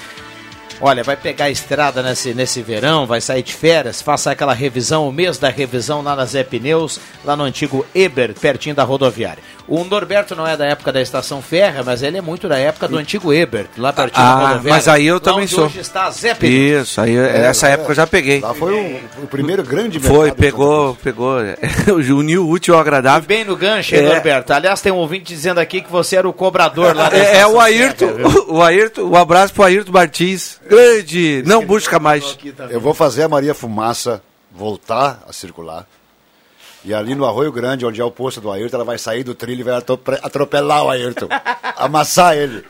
Olha, vai pegar a estrada nesse, nesse verão, vai sair de férias, faça aquela revisão, o mês da revisão lá na Zé Pneus, lá no antigo Eber, pertinho da rodoviária. O Norberto não é da época da estação Ferra, mas ele é muito da época do antigo Eber, lá pertinho da Ah, rodoviária. mas aí eu também sou. Hoje está Zé. Isso, aí essa época eu já peguei. Lá foi o, o primeiro grande Foi, pegou, pegou. Uniu o útil ao agradável. Bem no gancho, hein, É. Norberto? Aliás, tem um ouvinte dizendo aqui que você era o cobrador lá da É, é estação o Ayrton, Ferra, viu? o Ayrton, um abraço pro Ayrton Martins. Grande, não busca mais. Eu vou fazer a Maria Fumaça voltar a circular. E ali no Arroio Grande, onde é o posto do Ayrton, ela vai sair do trilho e vai atropelar o Ayrton. amassar ele.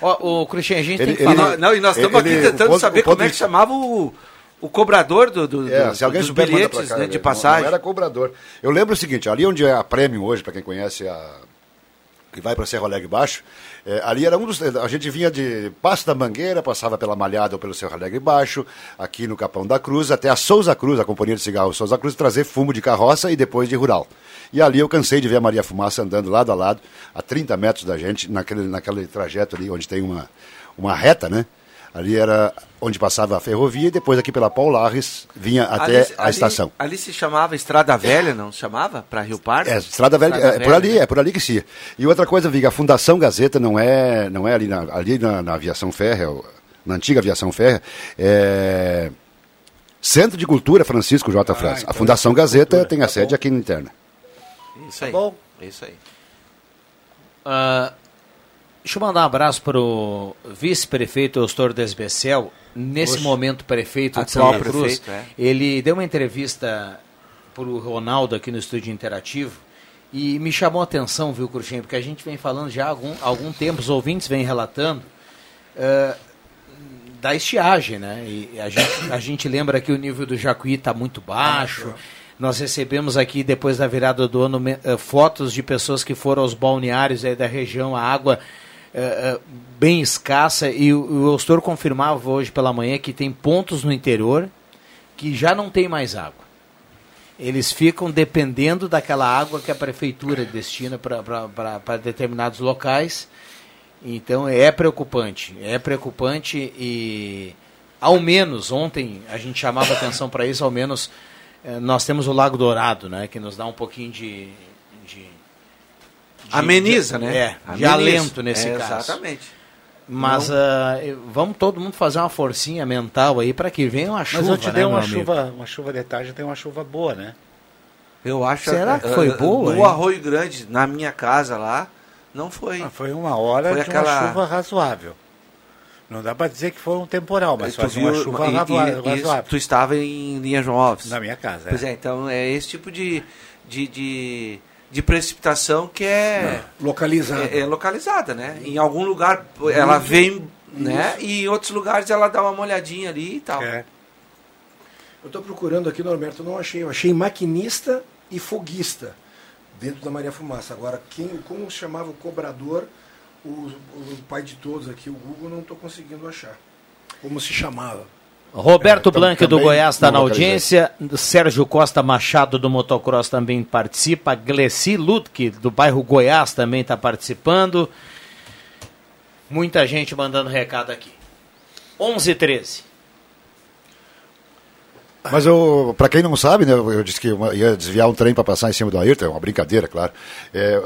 Ó, o Cristian, a gente Ele- tem que ele- falar... Não, e nós estamos Ele- aqui tentando ponto- saber como é que de- chamava o, o cobrador do, do, É, do- se alguém dos bilhetes cá, né, de não- passagem. Não era cobrador. Eu lembro o seguinte, ali onde é a Prêmio hoje, para quem conhece a que vai para Serra Alegre Baixo, é, ali era um dos. A gente vinha de Passo da Mangueira, passava pela Malhada ou pelo Serra Alegre Baixo, aqui no Capão da Cruz, até a Souza Cruz, a companhia de cigarro Souza Cruz, trazer fumo de carroça e depois de rural. E ali eu cansei de ver a Maria Fumaça andando lado a lado, a 30 metros da gente, naquele, naquele trajeto ali onde tem uma, uma reta, né? Ali era onde passava a ferrovia e depois aqui pela Paulares vinha até Ali- a ali- estação. Ali se chamava Estrada Velha, não se chamava? Para Rio Pardo? É, Estrada Velha, é, por ali, é por ali que se ia. E outra coisa, Viga, a Fundação Gazeta não é, não é ali na, ali na, na aviação férrea, na antiga aviação férrea, é Centro de Cultura Francisco J. França. a Fundação Gazeta tem a sede aqui na interna. Isso aí. bom. Isso aí. Ah, deixa eu mandar um abraço para o vice-prefeito Eustor Desbecel, nesse Oxe. momento prefeito de Santa Cruz. prefeito, é. Ele deu uma entrevista para o Ronaldo aqui no Estúdio Interativo e me chamou a atenção, viu, Cruxem, porque a gente vem falando já há algum, algum tempo, os ouvintes vêm relatando ah, da estiagem, né? E a gente, a gente lembra que o nível do Jacuí está muito baixo. Nós recebemos aqui, depois da virada do ano, eh, fotos de pessoas que foram aos balneários aí da região, a água eh, eh, bem escassa. E o, o Eustor confirmava hoje pela manhã que tem pontos no interior que já não tem mais água. Eles ficam dependendo daquela água que a prefeitura destina para determinados locais. Então é preocupante, é preocupante e ao menos ontem a gente chamava atenção para isso, ao menos eh, nós temos o Lago Dourado, né, que nos dá um pouquinho de- Ameniza, de- né? É, de Ameniza. alento nesse É, caso. exatamente. Mas Não- eu- vamos todo mundo fazer uma forcinha mental aí para que venha uma chuva, Mas eu te né, dei uma meu amigo? chuva, uma chuva de tarde, tem uma chuva boa, né? Eu acho Será que foi boa, No? Arroio Grande, na minha casa lá, não foi. Ah, foi uma hora Foi de aquela- uma chuva razoável. Não dá para dizer que foi um temporal, mas Tu foi uma chuva e- e- razoável. razoável. tu estava em Linha João Alves. Na minha casa, Pois é. é, então é esse tipo de, de, de, de precipitação que é... Localizada. É, é localizada, né? Em algum lugar ela vem, né? E em outros lugares ela dá uma molhadinha ali e tal. É. Eu estou procurando aqui, Norberto, não achei. Eu achei maquinista e foguista dentro da Maria Fumaça. Agora, quem, como se chamava o cobrador, o, o pai de todos aqui, o Google, não estou conseguindo achar. Como se chamava? Roberto É, Blanc do Goiás está na audiência. Sérgio Costa Machado do Motocross também participa. Gleci Ludke do bairro Goiás também está participando. Muita gente mandando recado aqui. 11 h 13. Mas eu, para quem não sabe, né, eu disse que ia desviar um trem para passar em cima do Ayrton, é uma brincadeira, claro. É,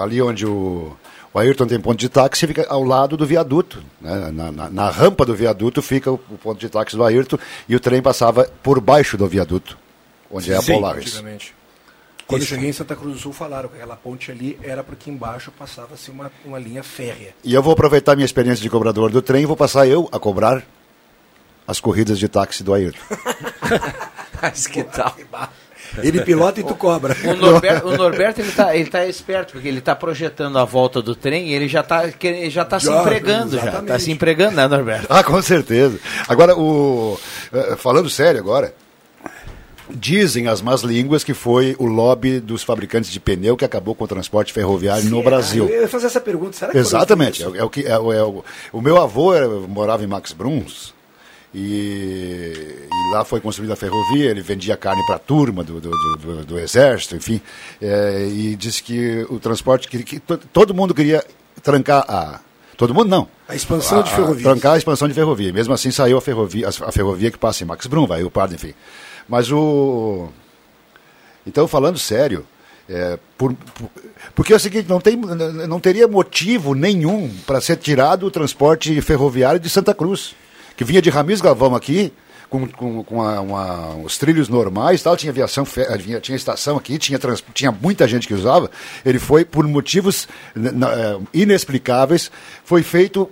ali onde o, o Ayrton tem ponto de táxi, fica ao lado do viaduto. né, na, na- na rampa do viaduto fica o, o ponto de táxi do Ayrton e o trem passava por baixo do viaduto, onde é a Sim, Polaris. antigamente. Quando eu cheguei em Santa Cruz do Sul, falaram que aquela ponte ali era porque embaixo passava-se uma, uma linha férrea. E eu vou aproveitar minha experiência de cobrador do trem e vou passar eu a cobrar as corridas de táxi do Ayrton. Mas que tal? Ele pilota e tu cobra. O Norberto, o Norberto ele tá, ele tá esperto, porque ele está projetando a volta do trem e ele já está já tá se Já, empregando, já. exatamente. Está se empregando, né, Norberto? Ah, com certeza. Agora, o, eh, falando sério agora, dizem as más línguas que foi o lobby dos fabricantes de pneu que acabou com o transporte ferroviário no Será? Brasil. Eu ia fazer essa pergunta. Será que Exatamente. É, o- é o que, é, o- é o, o meu avô era- morava em Max Bruns E, e lá foi construída a ferrovia, ele vendia carne para a turma do, do, do, do exército, enfim. É, e disse que o transporte, que, que to- todo mundo queria trancar a... Todo mundo não. A expansão de ferrovias. Trancar a expansão de ferrovia. Mesmo assim saiu a ferrovia, a, a ferrovia que passa em Max Brum, vai o Pardo, enfim. Mas o... Então, falando sério, é, por- por- porque é o seguinte, não, tem, não teria motivo nenhum para ser tirado o transporte ferroviário de Santa Cruz, que vinha de Ramis Galvão aqui, com, com, com uma- os trilhos normais, tal, tinha aviação, vinha- tinha estação aqui, tinha, trans- tinha muita gente que usava. Ele foi, por motivos eh, inexplicáveis, foi feito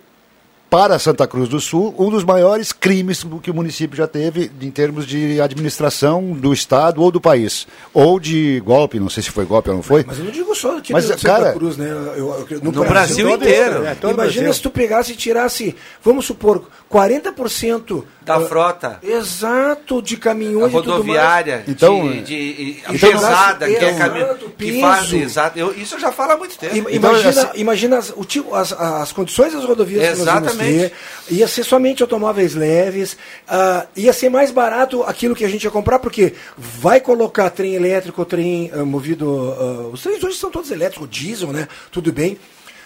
para Santa Cruz do Sul, um dos maiores crimes que o município já teve em termos de administração do Estado ou do país. Ou de golpe, não sei se foi golpe ou não foi. Mas eu não digo só aqui Mas, no Santa cara, Cruz, né? Eu- eu- no Brasil todo- inteiro. é, É, Imagina Brasil. se tu pegasse e tirasse, vamos supor, 40% Da ah, frota. Exato, de A caminhões e tudo rodoviária, mais. Então, de, de, de- então, pesada, que é exato, caminho, que faz, exato, eu, isso eu já falo há muito tempo. Im- Então, Imagina, assim- imagina as, o tipo- as, as condições das rodovias que nós vamos Exatamente. Ter. Ia ser somente automóveis leves. ah, ia ser mais barato aquilo que a gente ia comprar, porque vai colocar trem elétrico, trem ah, movido. ah, os trens hoje são todos elétricos, diesel, né? Tudo bem.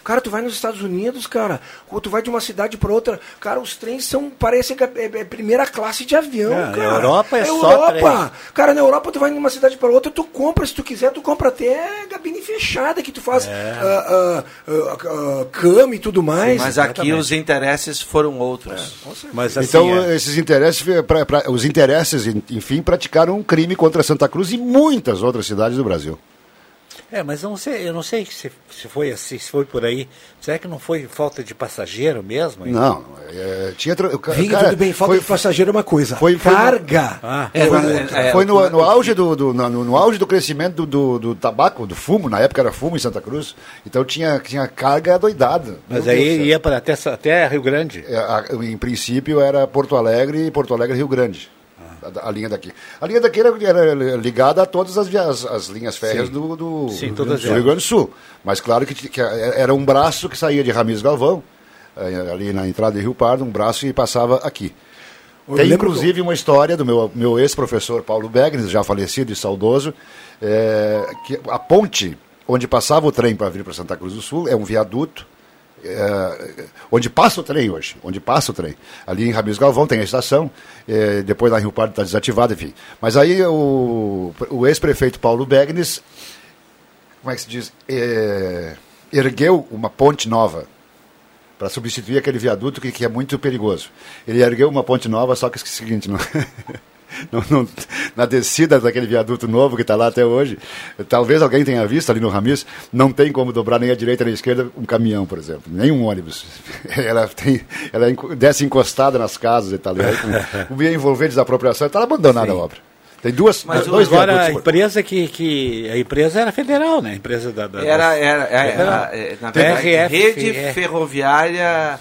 Cara, tu vai nos Estados Unidos, cara, ou tu vai de uma cidade para outra, cara, os trens são, parecem que é, é- é primeira classe de avião, É, na cara. Europa é só Europa. trem. Cara, na Europa tu vai de uma cidade para outra, tu compra, se tu quiser, tu compra até gabine fechada, que tu faz É. ah, ah, ah, cama e tudo mais. Mas aqui os interesses foram outros. Mas então, é. esses interesses, pra- pra- os interesses, en- enfim, praticaram um crime contra Santa Cruz e muitas outras cidades do Brasil. É, mas eu não sei, eu não sei se, se foi assim, se foi por aí. Será que não foi falta de passageiro mesmo? hein? Não, é, tinha. tra- o Vinha, cara, tudo bem, falta foi- de passageiro é uma coisa. Foi, foi Carga. Ah. Foi, É, foi- é, foi é, no, auge do, do- no, no auge do crescimento do, do, do tabaco, do fumo, na época era fumo em Santa Cruz, então tinha, tinha carga doidada. Mas Meu aí ia para até, até Rio Grande. É, a- em princípio era Porto Alegre e Porto Alegre Rio Grande. A, a linha daqui. A linha daqui era, era ligada a todas as, as, as linhas férreas Sim. do, do, Sim, do- do Rio. Grande do Sul. Mas claro que, que era um braço que saía de Ramis Galvão, eh, ali na entrada de Rio Pardo, um braço e passava aqui. Eu Tem inclusive uma história do meu, meu ex-professor Paulo Begnes, já falecido e saudoso, é, que a ponte onde passava o trem para vir para Santa Cruz do Sul é um viaduto, é, onde passa o trem hoje, onde passa o trem. Ali em Ramis Galvão tem a estação, é, depois lá em Rio Pardo está desativado, enfim. Mas aí o, o ex-prefeito Paulo Begnes, como é que se diz, É, ergueu uma ponte nova para substituir aquele viaduto que, que é muito perigoso. Ele ergueu uma ponte nova, só que é o seguinte, não, não- não- na descida daquele viaduto novo que está lá até hoje, talvez alguém tenha visto ali no Ramis, não tem como dobrar nem à direita nem à esquerda um caminhão, por exemplo, nem um ônibus. Ela, tem, ela desce encostada nas casas e tal, com, com envolver desapropriação, está abandonada a obra. Tem duas, Mas dois agora a empresa que, que. A empresa era federal, né? A empresa da. da Era, era, era, Federal. é, na verdade, RF, Rede é. Ferroviária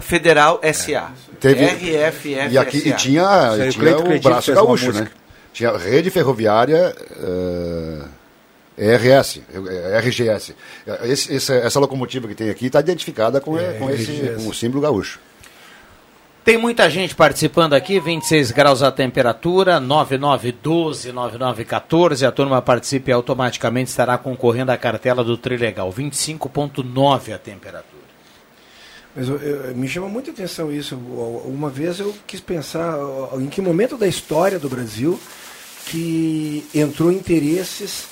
Federal SA. Teve- RFF E aqui e tinha, e o tinha Cleito o braço gaúcho, né? Tinha rede ferroviária eh, RS, RGS. Esse- essa, essa locomotiva que tem aqui está identificada com, É, com, esse, com o símbolo gaúcho. Tem muita gente participando aqui, 26 graus a temperatura, 9912-9914. A turma participa e automaticamente estará concorrendo à cartela do Trilegal, 25,9 a temperatura. Mas eu- eu- me chama muita atenção isso. Uma vez eu quis pensar em que momento da história do Brasil que entrou interesses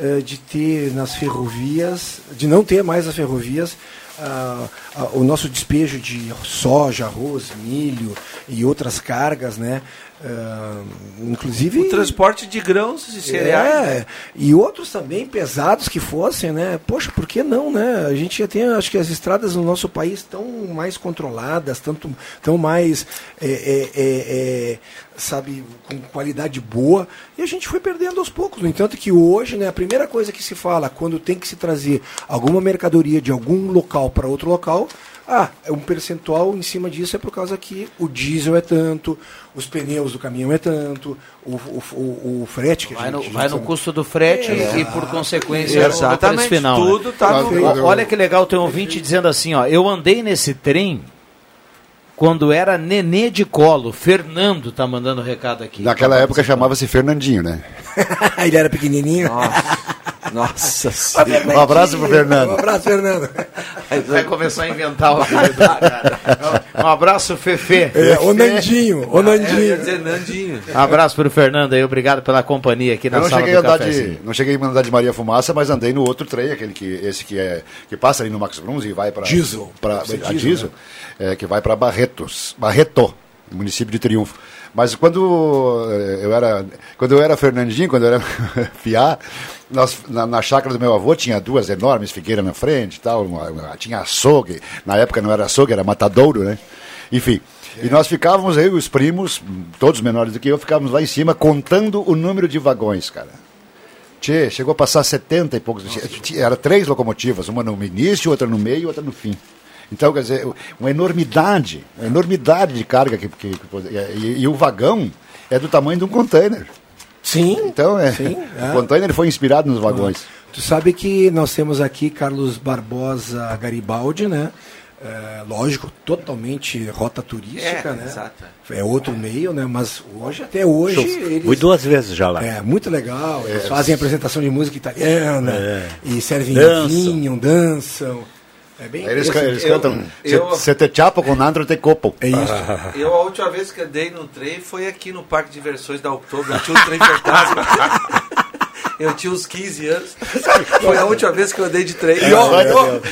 eh, de ter nas ferrovias, de não ter mais as ferrovias, ah, ah, o nosso despejo de soja, arroz, milho e outras cargas, né? Ah, inclusive O transporte de grãos e cereais. é, e outros também pesados que fossem, né? Poxa, por que não, né? A gente já tem, acho que as estradas no nosso país estão mais controladas, tanto, tão mais, é, é, é, é, sabe, com qualidade boa, e a gente foi perdendo aos poucos. No entanto que hoje, né, a primeira coisa que se fala quando tem que se trazer alguma mercadoria de algum local para outro local, ah, é um percentual em cima disso é por causa que o diesel é tanto, os pneus do caminhão é tanto, o, o, o, o frete que a Vai gente no, vai no custo do frete É. e, por consequência, Exatamente, preço final. tudo né? tá no- O- Olha que legal, tem um ouvinte dizendo assim, ó, eu andei nesse trem quando era nenê de colo. Fernando tá mandando recado aqui. Naquela Tá época chamava-se Fernandinho, né? Ele era pequenininho. Nossa Um abraço pro Fernando. Um abraço, Fernando. Vai começar a inventar o cara. Um abraço, Fefe. É, o Nandinho, o Nandinho. Nandinho. Um abraço pro Fernando aí, obrigado pela companhia aqui na Eu não sala cheguei, do a andar cafezinho. de, não cheguei a andar de Maria Fumaça, mas andei no outro trem, aquele que, esse que, é, que passa ali no Max Bruns e vai para. Diesel. Pra, é a diesel, diesel, é, que vai para Barretos, Barreto, município de Triunfo. Mas quando eh, eu era, quando eu era Fernandinho, quando eu era fiar, nós, na, na chácara do meu avô tinha duas enormes figueiras na frente e tal, uma- tinha açougue, na época não era açougue, era matadouro, né? Enfim, e nós ficávamos, eu e os primos, todos menores do que eu, ficávamos lá em cima contando o número de vagões, cara. Tchê, chegou a passar 70 e poucos. Tinha- Era três locomotivas, uma no início, outra no meio e outra no fim. Então, quer dizer, uma enormidade, uma enormidade de carga que, que- que pode- e, e o vagão é do tamanho de um container. Sim. Então, é, Sim, é. o container foi inspirado nos vagões. Tu sabe que nós temos aqui Carlos Barbosa Garibaldi, né? É, lógico, totalmente rota turística, É, né? exato. É outro meio, né? Mas hoje, até hoje, eles... Fui duas vezes já lá. É, muito legal. Eles É. fazem apresentação de música italiana É. e servem Dançam. vinho, dançam. É bem Aí Eles, eles Eu- cantam eu- Se te chapo com andro te copo. É isso. Eu, a última vez que andei no trem foi aqui no Parque de Diversões da Outubro. Eu tinha um trem fantasma. Eu tinha uns 15 anos. Foi a última vez que eu andei de trem. E ó,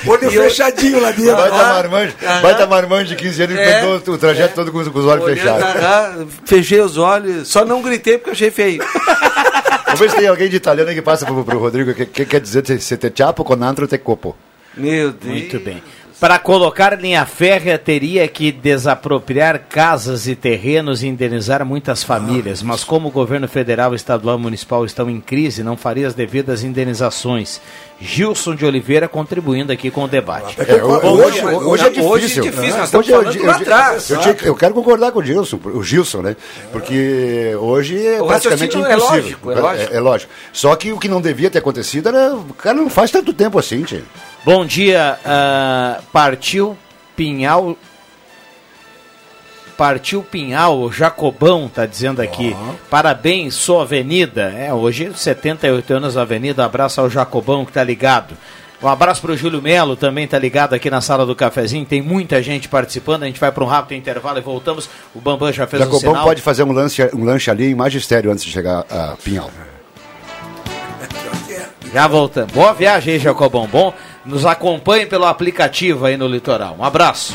olho fechadinho lá dentro. Vai Aham. dar marmanjo, dar marmanjo de 15 anos e É. cantou o trajeto todo com, os- com os olhos fechados. fechei os olhos. Só não gritei porque achei feio. Vamos ver se tem alguém de italiano aí que passa pro, pro Rodrigo. O que, que quer dizer se te chapo com andro te copo? Meu Deus. Muito bem. Para colocar linha férrea, teria que desapropriar casas e terrenos e indenizar muitas famílias. Mas como o governo federal, estadual e municipal estão em crise, não faria as devidas indenizações. Gilson de Oliveira contribuindo aqui com o debate. É, Bom, hoje, hoje é difícil. hoje é difícil, nós estamos Hoje eu- falando eu- eu- atrás. Eu, tinha- eu quero concordar com o Gilson, o Gilson, né? Porque hoje é O praticamente raciocínio é impossível. lógico, é lógico. É, é lógico. Só que o que não devia ter acontecido era. O cara não faz tanto tempo assim, tio. Bom dia, ah, partiu Pinhal. Partiu Pinhal, o Jacobão tá dizendo aqui. Parabéns, sou Avenida. É, hoje 78 anos da Avenida. Abraço ao Jacobão que tá ligado. Um abraço pro Júlio Melo, também tá ligado aqui na sala do cafezinho. Tem muita gente participando. A gente vai para um rápido intervalo e voltamos. O Bambam já fez o Jacobão sinal. pode fazer um lanche, um lanche ali em magistério antes de chegar a Pinhal. Já voltamos. Boa viagem aí, Jacobão. Bom, nos acompanhe pelo aplicativo aí no litoral. Um abraço.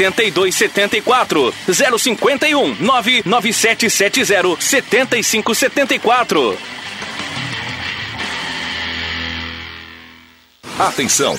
8274 051 99770 7574 Atenção!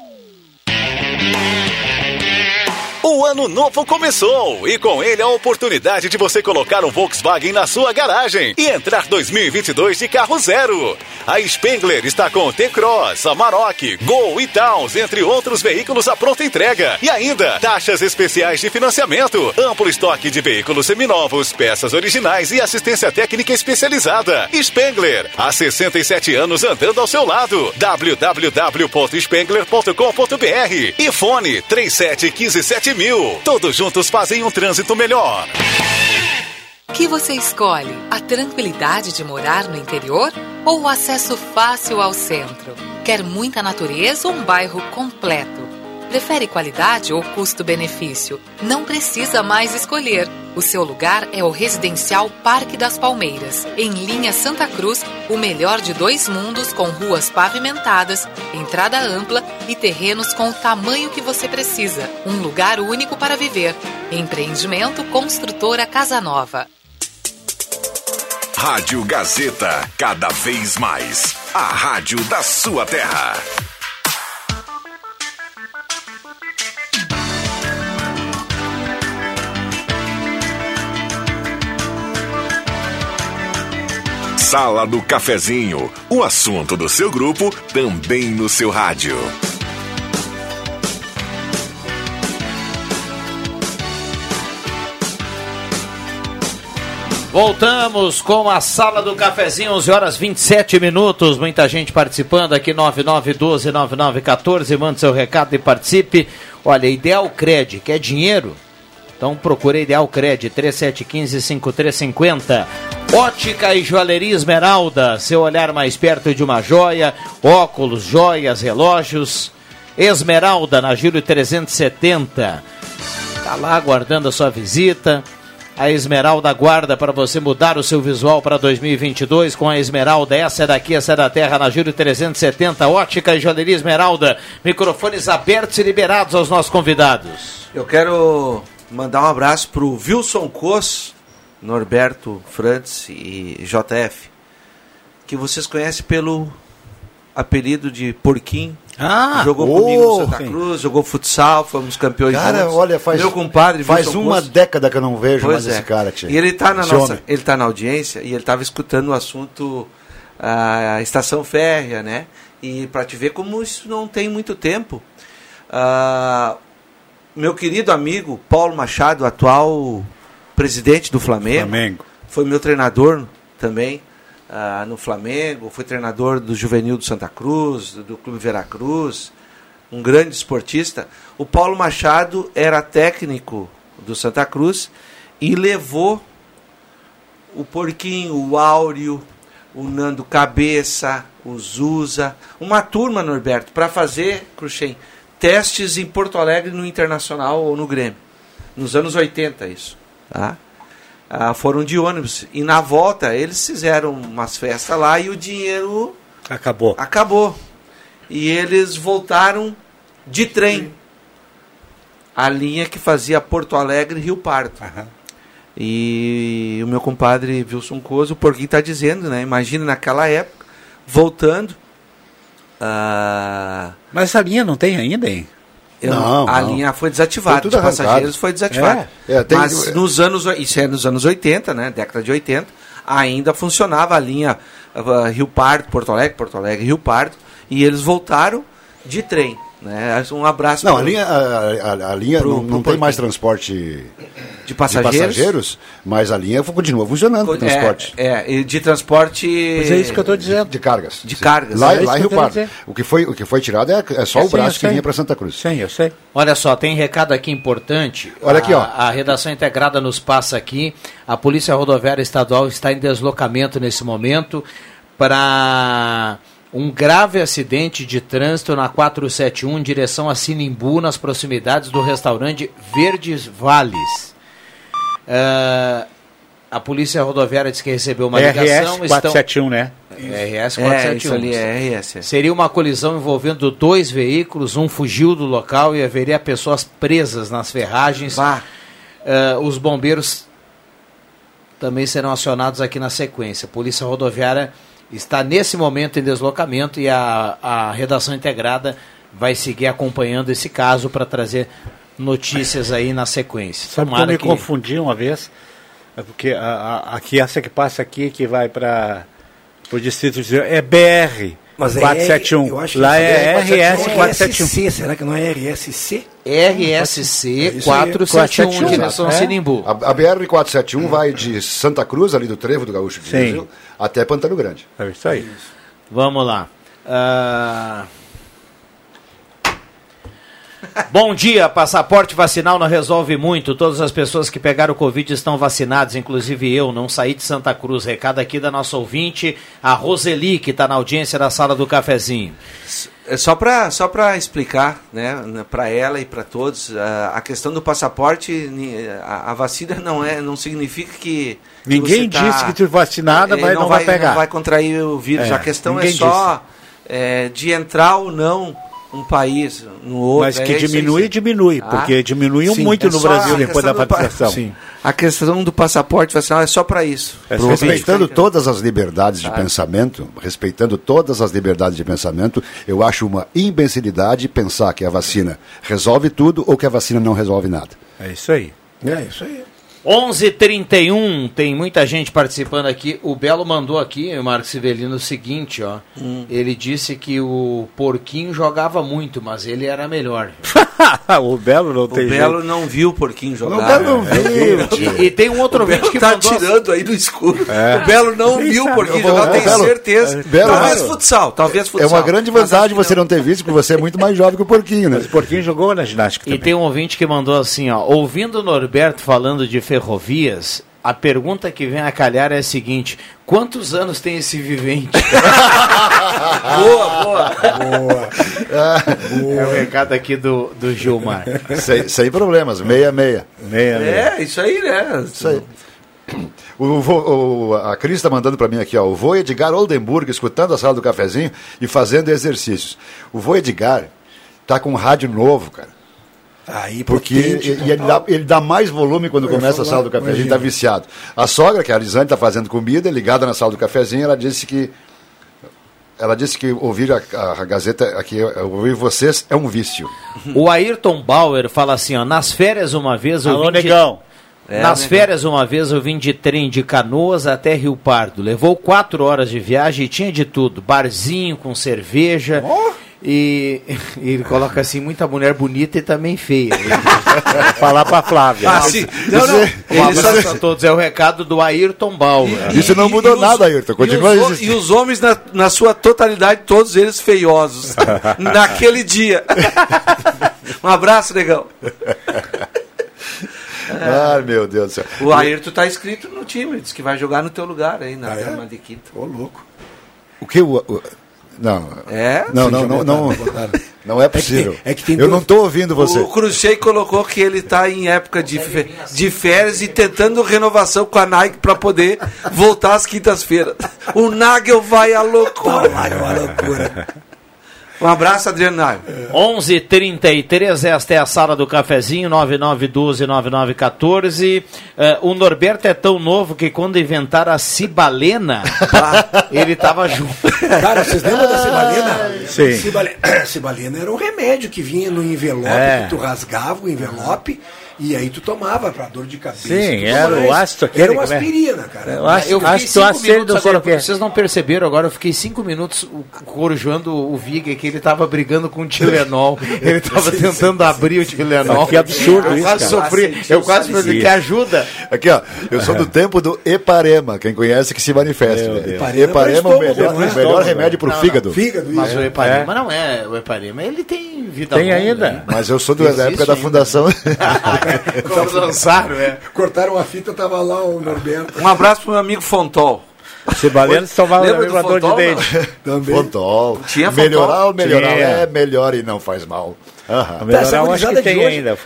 Thank you. O ano novo começou e com ele a oportunidade de você colocar um Volkswagen na sua garagem e entrar 2022 de carro zero. A Spengler está com T-Cross, Amarok, Gol e Towns, entre outros veículos à pronta entrega. E ainda, taxas especiais de financiamento, amplo estoque de veículos seminovos, peças originais e assistência técnica especializada. Spengler, há 67 anos andando ao seu lado. www.spengler.com.br e fone 3715 mil. Todos juntos fazem um trânsito melhor. que você escolhe? A tranquilidade de morar no interior ou o acesso fácil ao centro? Quer muita natureza ou um bairro completo? Prefere qualidade ou custo-benefício? Não precisa mais escolher. O seu lugar é o Residencial Parque das Palmeiras, em linha Santa Cruz, o melhor de dois mundos com ruas pavimentadas, entrada ampla e terrenos com o tamanho que você precisa. Um lugar único para viver. Empreendimento Construtora Casa Nova. Rádio Gazeta, cada vez mais. A rádio da sua terra. Sala do Cafezinho, o assunto do seu grupo também no seu rádio. Voltamos com a sala do cafezinho, 11 horas 27 minutos. Muita gente participando aqui, 9912-9914. Mande seu recado e participe. Olha, Ideal Cred, quer dinheiro? Então procure Ideal Cred, 3715-5350. Ótica e Joalheria Esmeralda, seu olhar mais perto de uma joia, óculos, joias, relógios. Esmeralda, na Júlio 370. Tá lá aguardando a sua visita. A Esmeralda aguarda para você mudar o seu visual para 2022 com a Esmeralda. Essa é daqui, essa é da terra, na Júlio 370. Ótica e Joalheria Esmeralda. Microfones abertos e liberados aos nossos convidados. Eu quero mandar um abraço pro Wilson Cos, Norberto Frantz e JF, que vocês conhecem pelo apelido de Porquinho. Ah, jogou oh, comigo no Santa Cruz, jogou futsal, fomos campeões Cara, juntos. olha, faz, Meu compadre faz Wilson uma Cos. década que eu não vejo Pois mais é. esse cara, tia. E ele está na Esse nossa, homem. ele tá na audiência e ele estava escutando o assunto a estação férrea, né? E para te ver como isso não tem muito tempo. Ah, meu querido amigo Paulo Machado, atual presidente do Flamengo, Flamengo. foi meu treinador também ah, no Flamengo, foi treinador do Juvenil do Santa Cruz, do, do Clube Veracruz, um grande esportista. O Paulo Machado era técnico do Santa Cruz e levou o Porquinho, o Áureo, o Nando Cabeça, o Zusa, uma turma, Norberto, para fazer, Cruxem, testes em Porto Alegre no Internacional ou no Grêmio. Nos anos 80, isso. Tá? Ah, foram de ônibus. E na volta, eles fizeram umas festas lá e o dinheiro Acabou. acabou. E eles voltaram de trem. A linha que fazia Porto Alegre Rio Pardo. E o meu compadre Wilson Coso, o Porquinho está dizendo, né? Imagina naquela época, voltando. Ah, Mas essa linha não tem ainda, hein? eu Não, a não. linha foi desativada, Foi de tudo arrancado. passageiros foi desativada. É, é, tem- Mas nos anos, isso é nos anos 80, né? Década de 80, ainda funcionava a linha ah, Rio Pardo, Porto Alegre, Porto Alegre, Rio Pardo, e eles voltaram de trem. Né? Um abraço. Não, pro- a linha, a, a- a linha pro- não, pro não tem Porquinho. mais transporte De passageiros? passageiros, mas a linha continua funcionando com É, transporte. É, e de transporte. Mas é isso que eu tô dizendo. De cargas. De cargas. Lá, é lá em Rio Pardo. O que foi, o que foi tirado é, é só É, o sim, braço que vinha para Santa Cruz. Sim, eu sei. Olha só, tem recado aqui importante. Olha aqui, A- ó. A redação integrada nos passa aqui. A Polícia Rodoviária Estadual está em deslocamento nesse momento para um grave acidente de trânsito na 471 em direção a Sinimbu, nas proximidades do restaurante Verdes Vales. Ah, a Polícia Rodoviária diz que recebeu uma RS ligação. 471, né? RS É, 471. isso ali é RS. Seria uma colisão envolvendo dois veículos, um fugiu do local e haveria pessoas presas nas ferragens. Eh, os bombeiros também serão acionados aqui na sequência. A Polícia Rodoviária está nesse momento em deslocamento e a, a redação integrada vai seguir acompanhando esse caso para trazer notícias aí na sequência. Sabe que eu me que- confundi uma vez? É Porque a, a- aqui, essa que passa aqui, que vai para o distrito de é BR Mas é 471. R- eu acho que Lá é é RS 471. RSC, será que não é RSC? RSC É isso aí. 471, direção É. Sinimbu. A, a BR-471 vai de Santa Cruz, ali do Trevo do Gaúcho de Sim. Brasil, até Pantano Grande. É isso aí. Vamos lá. Ah, Bom dia, passaporte vacinal não resolve muito. Todas as pessoas que pegaram o Covid estão vacinadas, inclusive eu, não saí de Santa Cruz. Recado aqui da nossa ouvinte, a Roseli, que está na audiência da sala do cafezinho. É só para só para explicar, né, para ela e para todos, a, a questão do passaporte, a, a vacina não é, não significa que que Ninguém você tá- disse que tu vacinada vai, não vai, pegar. não vai contrair o vírus. É, a questão é só é, de entrar ou não um país no outro. Mas é que isso aí, diminui, sim. diminui, Ah, porque diminuiu sim, muito é no Brasil depois da questão do pa- vacinação. Sim. A questão do passaporte vacinal é só para isso. respeitando todas as liberdades de pensamento, respeitando todas as liberdades de pensamento, eu acho uma imbecilidade pensar que a vacina resolve tudo ou que a vacina não resolve nada. É isso aí. É isso aí. 11:31 tem muita gente participando aqui. O Belo mandou aqui, o Marcos Sivelino, o seguinte, ó. Hum. Ele disse que o Porquinho jogava muito, mas ele era melhor. o Belo não O Belo não viu o porquinho jogar. O Belo não É, viu. E- e tem um outro o Belo ouvinte que tá mandou- tirando aí do escuro. É. O Belo não viu o porquinho jogar, eu tenho Belo, certeza. Belo, talvez Belo. futsal, talvez É futsal. uma grande vantagem você não ter visto, porque você é muito mais jovem que o Porquinho, né? Mas o Porquinho jogou na ginástica E tem um ouvinte que mandou assim, ó. Ouvindo o Norberto falando de ferrovias, a pergunta que vem a calhar é a seguinte: quantos anos tem esse vivente? boa, boa. É o recado aqui do, do Gilmar. sem, sem problemas, meia, meia. Meia, É, isso aí, né? Isso aí. O, o- a Cris está mandando para mim aqui, ó, o vô Edgar Oldenburg, escutando a sala do cafezinho e fazendo exercícios. O vô Edgar tá com um rádio novo, cara. Aí, Porque potente, e- e ele, dá, ele dá mais volume quando Eu começa a sala do cafezinho, imagina. está viciado. A sogra, que é a Lisane, está fazendo comida, ligada na sala do cafezinho, ela disse que. Ela disse que ouvir a, a- a Gazeta, aqui, ouvir vocês é um vício. O Ayrton Bauer fala assim, ó, nas férias uma vez eu Alô, vim de- negão. É, nas férias uma vez eu vim de trem de Canoas até Rio Pardo. Levou quatro horas de viagem e tinha de tudo, barzinho com cerveja. E, e ele coloca assim, muita mulher bonita e também feia. Falar pra Flávia. Ah, sim. Não, não. Um abraço a todos. É o recado do Ayrton Bauer. Isso não mudou e os- nada, Ayrton. Continua e os, existindo. e os homens, na, na sua totalidade, todos eles feiosos. naquele dia. um abraço, negão. Ai, meu Deus do céu. O Ayrton tá inscrito no time, diz que vai jogar no teu lugar aí, na Ah, é? de quinta. Ô, louco. O que o. o- não. É? Não, não, não, não, não é possível. é que tem Eu não estou ouvindo você. O Cruxei colocou que ele tá em época de, fe- de férias e tentando renovação com a Nike para poder voltar às quintas-feiras. O Nagel vai à loucura. Um abraço, Adriano Nagel. 11:33 esta é a sala do cafezinho 99129914. Eh, o Norberto é tão novo que quando inventaram a cibalena, ele estava junto. Cara, vocês lembram da cibalena? Sim. Cibale- Cibalena era um remédio que vinha no envelope, É. que tu rasgava o envelope E aí tu tomava pra dor de cabeça. Sim, era o ácido aquele, Era uma é? aspirina, cara. Eu acho- eu fiquei acho que vocês não perceberam agora, eu fiquei cinco minutos o- corujando o Vig que ele tava brigando com o Tilenol. Ele tava tentando abrir o Tilenol. Que absurdo eu isso, quase cara. sofri. Eu quase falei que ajuda. Aqui, ó, eu sou do tempo do Eparema. Quem conhece que se manifeste. Meu né? Eparema, Eparema é o para melhor, estômago, o melhor remédio pro Não, não. fígado. Fígado, Mas isso. o Eparema não é. O Eparema ele tem vida Tem ainda. né? Mas eu sou do- da época da fundação. Quando lançaram, é. Cortaram a fita, tava lá o Norberto. Um abraço pro meu amigo Fontol. Cibaleno tomava Lembra do regulador de dente. Também. Fontol. Tinha melhorar Fontol? ou melhorar? Tinha. É melhor e não faz mal. Aham. Melhorar, Essa eu acho que de tem hoje- ainda.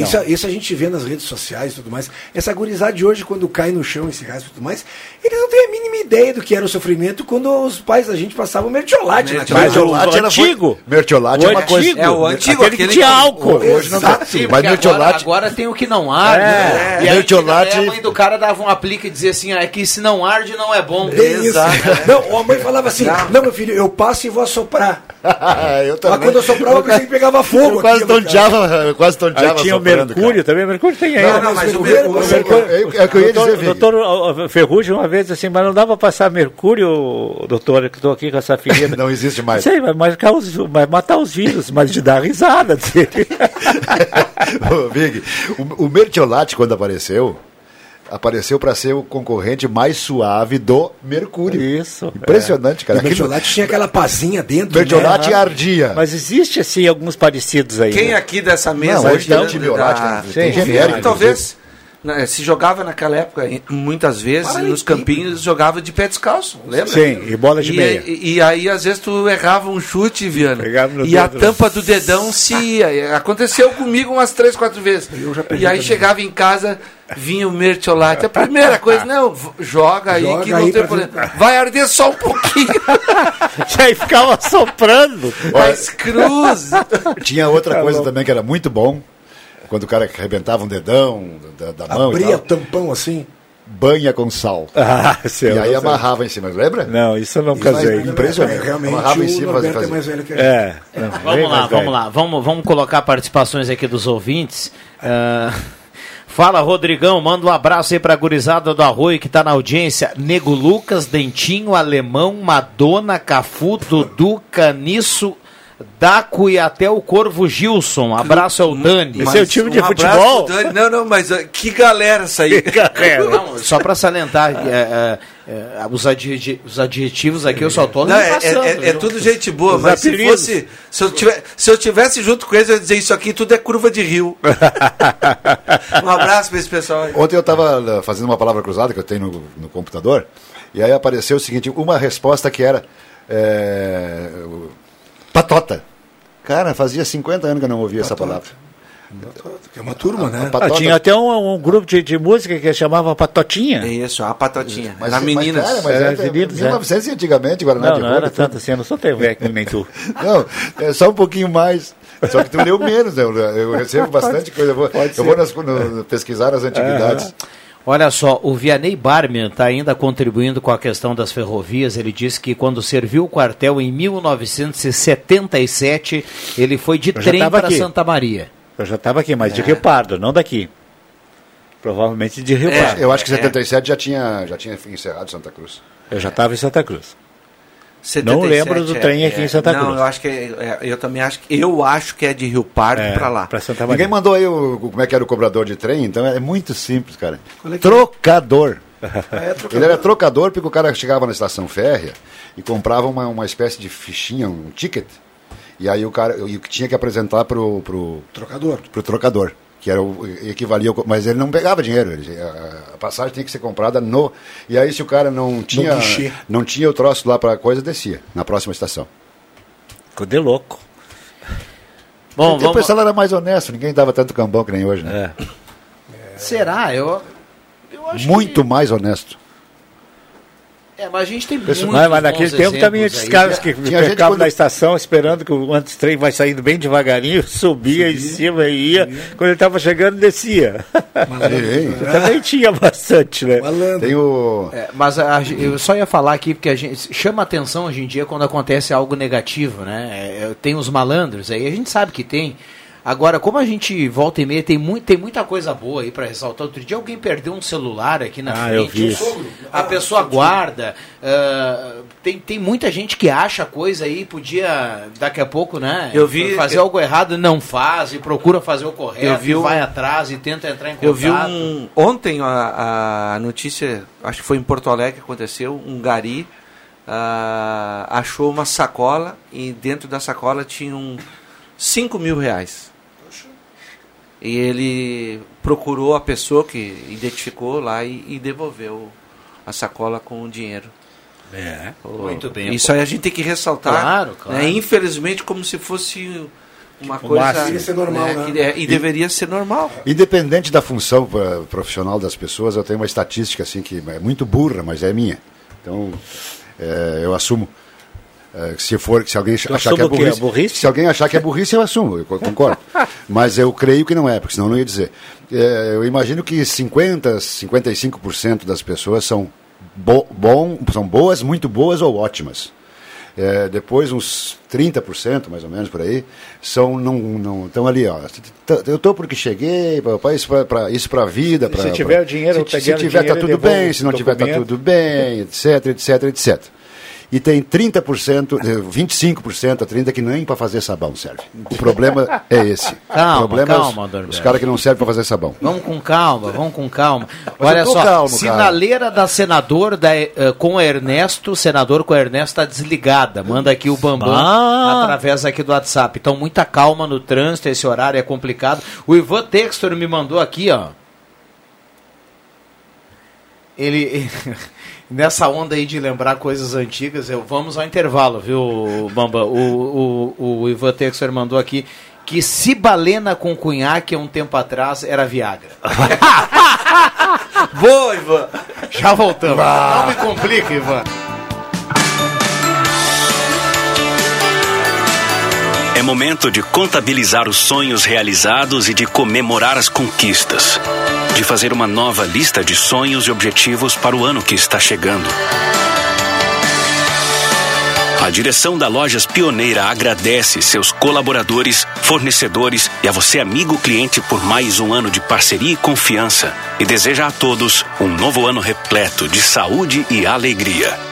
Isso, isso a gente vê nas redes sociais e tudo mais. Essa gurizada de hoje, quando cai no chão esse raspa e tudo mais, eles não têm a mínima ideia do que era o sofrimento quando os pais da gente passavam mertiolate. né? Mertiolate. Mas o, Mertiolate era- antigo. Mertiolate é uma coisa. antigo. É o antigo, aquele que aquele tinha que- álcool. Hoje não Exato. tá. Mas mertiolate. Agora, tem o que não arde. É. né? E aí, Mertiolate- a mãe do cara dava um aplique e dizia assim: ah, é que se não arde, não é bom. Isso. Não, a mãe falava assim: não, meu filho, eu passo e vou assoprar. eu também. Mas quando eu soprava, eu pensei que pegava fogo. Eu quase cara. tonteava, eu quase Aí tonteava. tinha o Mercúrio também. Mercúrio tem ainda. Não, não, mas o Mercúrio- Mercúrio- cara. É o que eu ia doutor, dizer, doutor Ferrugem uma vez assim, mas não dá passar mercúrio, doutor, que estou aqui com essa ferida. Não existe mais. Sei, vai, marcar os, vai matar os vírus, mas de dar risada. Ô, Vig, o, o Mertiolate, quando apareceu, apareceu para ser o concorrente mais suave do Mercúrio. Isso. Impressionante, cara. O mertiolate tinha aquela pazinha dentro. Mertiolate né? ardia. Mas existe assim alguns parecidos aí. Quem né? aqui dessa mesa Não, hoje tem da- antibiótico, da- né? Sim, Tem genérico. talvez né, se jogava naquela época, muitas vezes, nos campinhos, jogava de pé descalço, lembra? Sim, e bola de e, meia. E, e aí, às vezes, tu errava um chute, Viana. E a tampa do dedão se ia. Aconteceu comigo umas três, quatro vezes. E aí chegava em casa, vinha o mertiolate. A primeira coisa, não, joga aí Joga que não aí tem problema. Vai arder só um pouquinho. E aí ficava soprando. Mas cruz. Tinha outra Tá coisa também que era muito bom, quando o cara arrebentava um dedão da, da mão Abria tampão assim. banha com sal. Ah, seu, e aí sei. amarrava em cima, lembra? Não, isso eu não Isso casei. é impressionante. Realmente, Amarrava em cima, Norberto fazia- é mais velho que a gente. É. não, Vamos lá, velho. vamos lá. Vamos, vamos colocar participações aqui dos ouvintes. Ah, fala, Rodrigão. Manda um abraço aí pra gurizada do Arroio que tá na audiência. Nego Lucas, Dentinho, Alemão, Madonna, Cafu, Dudu, Caniço, Daco e até o Corvo Gilson. Abraço ao Dani. Esse é o time de um futebol? Dani. Não, não, mas ah, que galera essa aí. Não, só pra salientar, é, é, é, os, adjeti- os adjetivos aqui eu só tô Não, é, passando, é- é- é tudo gente boa, Os mas se fosse. Se eu, tiver, se eu tivesse junto com eles, eu ia dizer isso aqui tudo é curva de rio. um abraço pra esse pessoal aí. Ontem eu estava fazendo uma palavra cruzada que eu tenho no, no computador, e aí apareceu o seguinte, uma resposta que era é, o- patota. Cara, fazia 50 anos que eu não ouvia essa palavra. Que é uma turma, né? Ah, Patota. tinha até um, um grupo de, de música que chamava Patotinha. É isso, a patotinha. Mas, Era meninas. Mas, cara, mas É, é, é, meninos, é. 1900 e antigamente, Guaraná Não, de não Roda, era tudo. tanto assim, eu não sou tão velho que nem tu. Não, é só um pouquinho mais. Só que tu leu menos, né? Eu, eu recebo bastante coisa. Eu vou, eu vou nas- no- pesquisar nas antiguidades. Olha só, o Vianney Barman está ainda contribuindo com a questão das ferrovias. Ele disse que quando serviu o quartel em 1977, ele foi de trem para aqui. Santa Maria. Eu já estava aqui, mas de Rio Pardo, não daqui. Provavelmente de Rio É. Pardo. Eu acho que 77 já, tinha, já tinha encerrado Santa Cruz. Eu já estava em Santa Cruz. 77 Não lembro do trem aqui em Santa não, Cruz. eu acho que é- é, eu também acho que eu acho que é de Rio Pardo É, pra lá. Pra Santa Ninguém Maria. mandou aí o, como é que era o cobrador de trem, então é muito simples, cara. é Trocador. É, trocador. Ele era trocador porque o cara chegava na estação férrea e comprava uma, uma espécie de fichinha, um ticket. E aí o cara e tinha que apresentar pro, pro, Trocador. pro trocador, que era o equivalia ao, mas ele não pegava dinheiro, ele, a, a passagem tinha que ser comprada no e aí se o cara não tinha não tinha o troço lá para coisa descia na próxima estação. Ficou de louco. Bom, o vamos... pessoal era mais honesto, ninguém dava tanto cambão que nem hoje, né? É. Será? Eu, eu acho Muito mais honesto. Que... É, mas a gente tem Pessoal- muitos Mas, naquele tempo também esses caras que Tinha gente ficavam quando- na estação esperando que o antes trem vai saindo bem devagarinho, subia em cima e ia. Quando ele estava chegando, descia. Sim. também tinha bastante, né? Malandro. Tem o É, mas a- eu só ia falar aqui porque a gente chama atenção hoje em dia quando acontece algo negativo, né? É, é, tem os malandros aí, a gente sabe que tem, Agora, como a gente volta e meia, tem, muito, tem muita coisa boa aí para ressaltar. Outro dia alguém perdeu um celular aqui na Ah, frente. eu vi isso. A pessoa guarda. ah, tem, tem muita gente que acha coisa aí, podia daqui a pouco, né? Eu vi- Fazer eu- algo errado, não faz, e procura fazer o correto, Eu vi e um- vai atrás e tenta entrar em contato. Eu vi um. Ontem a, a notícia, acho que foi em Porto Alegre que aconteceu, um gari ah, achou uma sacola e dentro da sacola tinham 5 mil reais. E ele procurou a pessoa que identificou lá e, e devolveu a sacola com o dinheiro. É. Muito bem. Isso aí a gente tem que ressaltar. Claro, claro. né? Infelizmente, como se fosse uma O coisa. máximo. Deveria ser normal, né? que é- e deveria ser normal. Independente da função eh, profissional das pessoas, eu tenho uma estatística assim que é muito burra, mas é minha. Então, eh, eu assumo. Eh, se for, se alguém Tu achar que é burrice, burrice? se alguém achar que é burrice, eu assumo, eu co- concordo. mas eu creio que não é, porque senão eu não ia dizer. Eh, eu imagino que 50, 55% das pessoas são bo bom, são boas, muito boas ou ótimas. É, depois uns 30%, mais ou menos por aí, são não não estão ali, ó. Eu tô porque cheguei, para isso para isso para vida, Se pra, tiver pra- o dinheiro, eu se, se tiver tá dinheiro e tudo bem, se não tiver tá tudo bem, etc, etc, etc. E tem 30%, eh, 25% a 30% que nem para fazer sabão serve. O problema é esse. Calma, o problema é os- calma, os, caras que não servem para fazer sabão. Vamos com calma, vamos com calma. Mas Olha só, calmo, cara. sinaleira da senador da, eh, com Ernesto, senador com Ernesto está desligada. Manda aqui o Bambam Ah. através aqui do WhatsApp. Então, muita calma no trânsito, esse horário é complicado. O Ivan Textor me mandou aqui, ó. Ele. Nessa onda aí de lembrar coisas antigas, eu, vamos ao intervalo, viu, Bamba? O, o, o Ivan Textor mandou aqui que cibalena com cunhaque há um tempo atrás era Viagra. Boa, Ivan! Já voltamos. Não me complica, Ivan. É momento de contabilizar os sonhos realizados e de comemorar as conquistas. De fazer uma nova lista de sonhos e objetivos para o ano que está chegando. A direção da Lojas Pioneira agradece seus colaboradores, fornecedores e a você, amigo cliente, por mais um ano de parceria e confiança. E deseja a todos um novo ano repleto de saúde e alegria.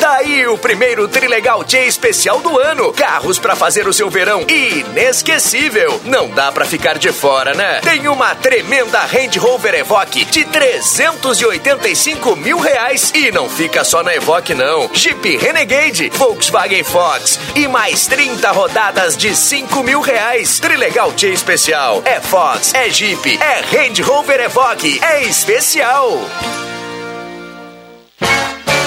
Daí o primeiro Trilegal T especial do ano. Carros pra fazer o seu verão inesquecível. Não dá pra ficar de fora, né? Tem uma tremenda Range Rover Evoque de 385 mil reais. E não fica só na Evoque, não. Jeep Renegade, Volkswagen Fox e mais 30 rodadas de 5 mil reais. Trilegal T especial. É Fox, é Jeep, é Range Rover Evoque. É especial.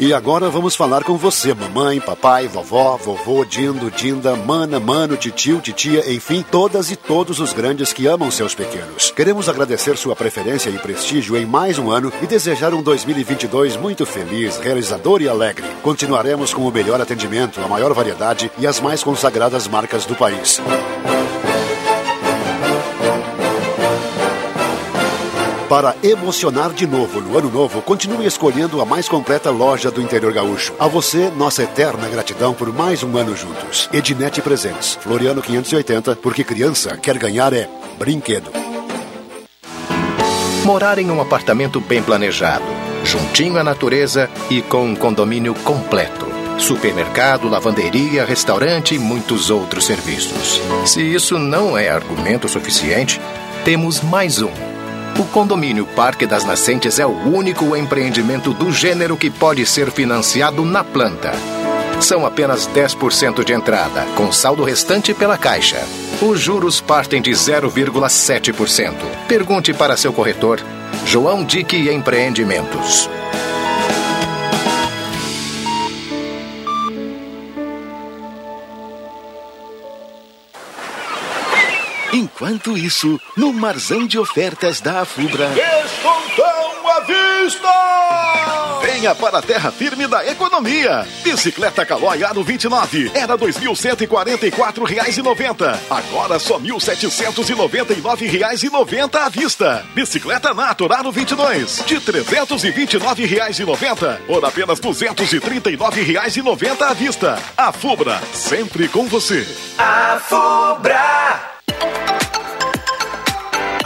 E agora vamos falar com você, mamãe, papai, vovó, vovô, dindo, dinda, mana, mano, titio, titia, enfim, todas e todos os grandes que amam seus pequenos. Queremos agradecer sua preferência e prestígio em mais um ano e desejar um 2022 muito feliz, realizador e alegre. Continuaremos com o melhor atendimento, a maior variedade e as mais consagradas marcas do país. Para emocionar de novo no ano novo, continue escolhendo a mais completa loja do interior gaúcho. A você, nossa eterna gratidão por mais um ano juntos. Ednet Presentes, Floriano 580, porque criança quer ganhar é brinquedo. Morar em um apartamento bem planejado, juntinho à natureza e com um condomínio completo. Supermercado, lavanderia, restaurante e muitos outros serviços. Se isso não é argumento suficiente, temos mais um. O condomínio Parque das Nascentes é o único empreendimento do gênero que pode ser financiado na planta. São apenas 10% de entrada, com saldo restante pela Caixa. Os juros partem de 0,7%. Pergunte para seu corretor, João Dick Empreendimentos. Enquanto isso, no Marzão de Ofertas da Afubra. Descontão à vista! Venha para a terra firme da economia. Bicicleta Calói Aro 29 era R$ 2.144,90. Agora só R$ 1.799,90 à vista. Bicicleta Natur Aro 22 de R$ 329,90 por apenas R$ 239,90 à vista. A Fubra, sempre com você. A Fubra!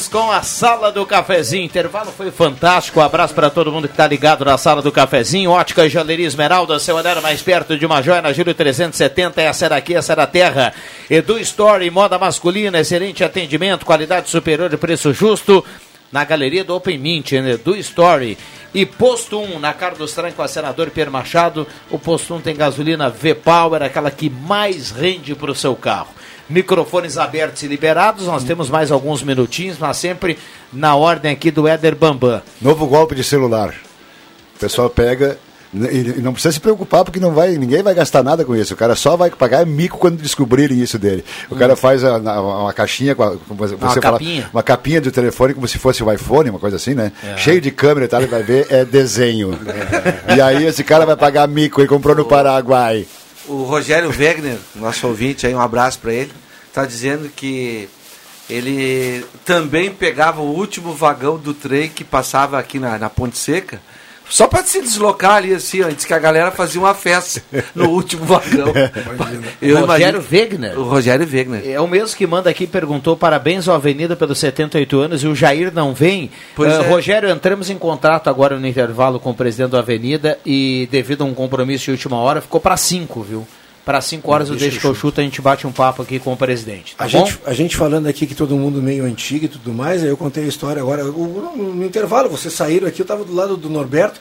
Voltamos com a Sala do Cafezinho. Intervalo foi fantástico. Um abraço para todo mundo que está ligado na Sala do Cafezinho. Ótica Joalheria Esmeralda, seu olhar mais perto de uma joia na Júlio 370. Essa era aqui, essa era a terra. Edu Story, moda masculina, excelente atendimento, qualidade superior e preço justo. Na galeria do Open Mint, né? Edu Story. E Posto 1, na Carlos Tran com a senador Pierre Machado. O Posto 1 tem gasolina V-Power, aquela que mais rende para o seu carro microfones abertos e liberados. Nós temos mais alguns minutinhos, mas sempre na ordem aqui do Éder Bambam. Novo golpe de celular. O pessoal pega e não precisa se preocupar porque não vai, ninguém vai gastar nada com isso. O cara só vai pagar mico quando descobrirem isso dele. O cara faz a, a, uma caixinha com a, você uma fala, capinha. uma capinha de telefone como se fosse o iPhone, uma coisa assim, né? É. Cheio de câmera e tal, ele vai ver é desenho. E aí esse cara vai pagar mico, ele comprou no Paraguai. O Rogério Wegner, nosso ouvinte aí, um abraço para ele, está dizendo que ele também pegava o último vagão do trem que passava aqui na, na Ponte Seca, só para se deslocar ali assim, antes que a galera fazia uma festa no último vagão. Eu Rogério imagino- Wegner. O Rogério Wegner. É o mesmo que manda aqui, perguntou parabéns ao Avenida pelos 78 anos e o Jair não vem. Pois Ah, é. Rogério, entramos em contato agora no intervalo com o presidente da Avenida e devido a um compromisso de última hora, ficou para 5, viu? Para 5 horas eu Deixa deixo que eu chuto, a gente bate um papo aqui com o presidente. Tá A bom? gente, a gente falando aqui que todo mundo meio antigo e tudo mais, aí eu contei a história agora. o- no, no intervalo, vocês saíram aqui, eu estava do lado do Norberto,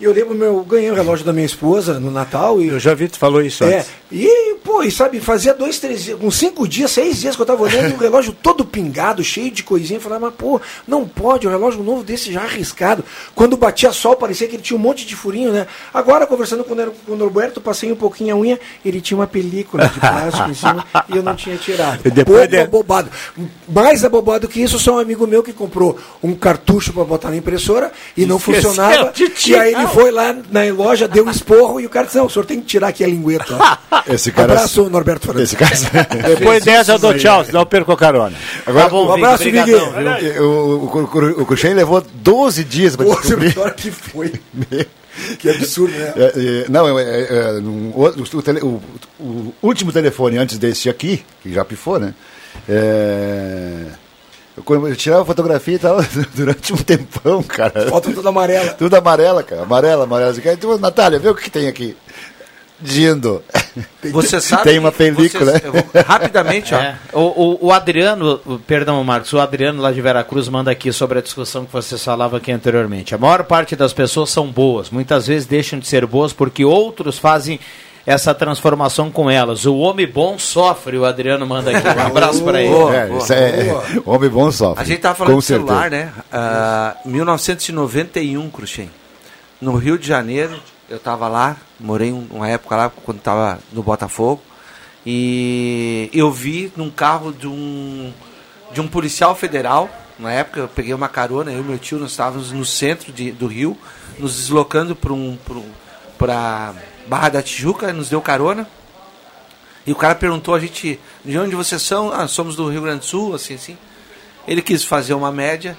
e eu lembro, meu, eu ganhei o relógio da minha esposa no Natal. E, Eu já vi, tu falou isso é, antes. e, pô, e sabe, fazia dois, três dias, uns cinco dias, seis dias que eu tava olhando o relógio todo pingado, cheio de coisinha. Eu falava, mas pô, não pode, um relógio novo desse já arriscado. Quando batia sol, parecia que ele tinha um monte de furinho, né? Agora, conversando com o, com o Norberto, passei um pouquinho a unha, ele tinha uma película de plástico em cima e eu não tinha tirado. E depois de- abobado. Mais abobado que isso, só um amigo meu que comprou um cartucho para botar na impressora e não funcionava. E aí ele foi lá na loja, deu um esporro e o cara disse: Não, o senhor tem que tirar aqui a lingueta. Esse cara- Abraço, Norberto Fernandes. Esse cara- Depois dessa eu dou tchau, senão eu perco a carona. Agora, Tá bom, um abraço, Eu- O, o, o, o Cruxem levou 12 dias para Pô, descobrir. pior que foi. Que absurdo, né? É, é, não, é, é, é, outro- o, tele- o- o último telefone antes desse aqui, que já pifou, né? É, eu, eu tirava fotografia e tal durante um tempão, cara. Foto toda amarela. Tudo amarela, cara. Amarela, amarela. Assim, Então, Natália, vê o que, tem aqui. Dindo. Você sabe Tem uma película. vou- rapidamente, ó. É. O, o- o Adriano, o- perdão, Marcos, o Adriano lá de Veracruz manda aqui sobre a discussão que vocês falavam aqui anteriormente. A maior parte das pessoas são boas, muitas vezes deixam de ser boas porque outros fazem essa transformação com elas. O homem bom sofre, o Adriano manda aqui. Um abraço para ele. É, isso é, homem bom sofre. A gente tava falando com de celular, certeza. né? Ah, 1991, Cruxem. No Rio de Janeiro, eu tava lá, morei um- uma época lá, quando tava no Botafogo, e eu vi num carro de um, de um policial federal, na época eu peguei uma carona, eu e meu tio, nós estávamos no centro de, do Rio, nos deslocando para um, para Barra da Tijuca, nos deu carona, e o cara perguntou a gente, de onde vocês são? Ah, somos do Rio Grande do Sul, assim, assim. Ele quis fazer uma média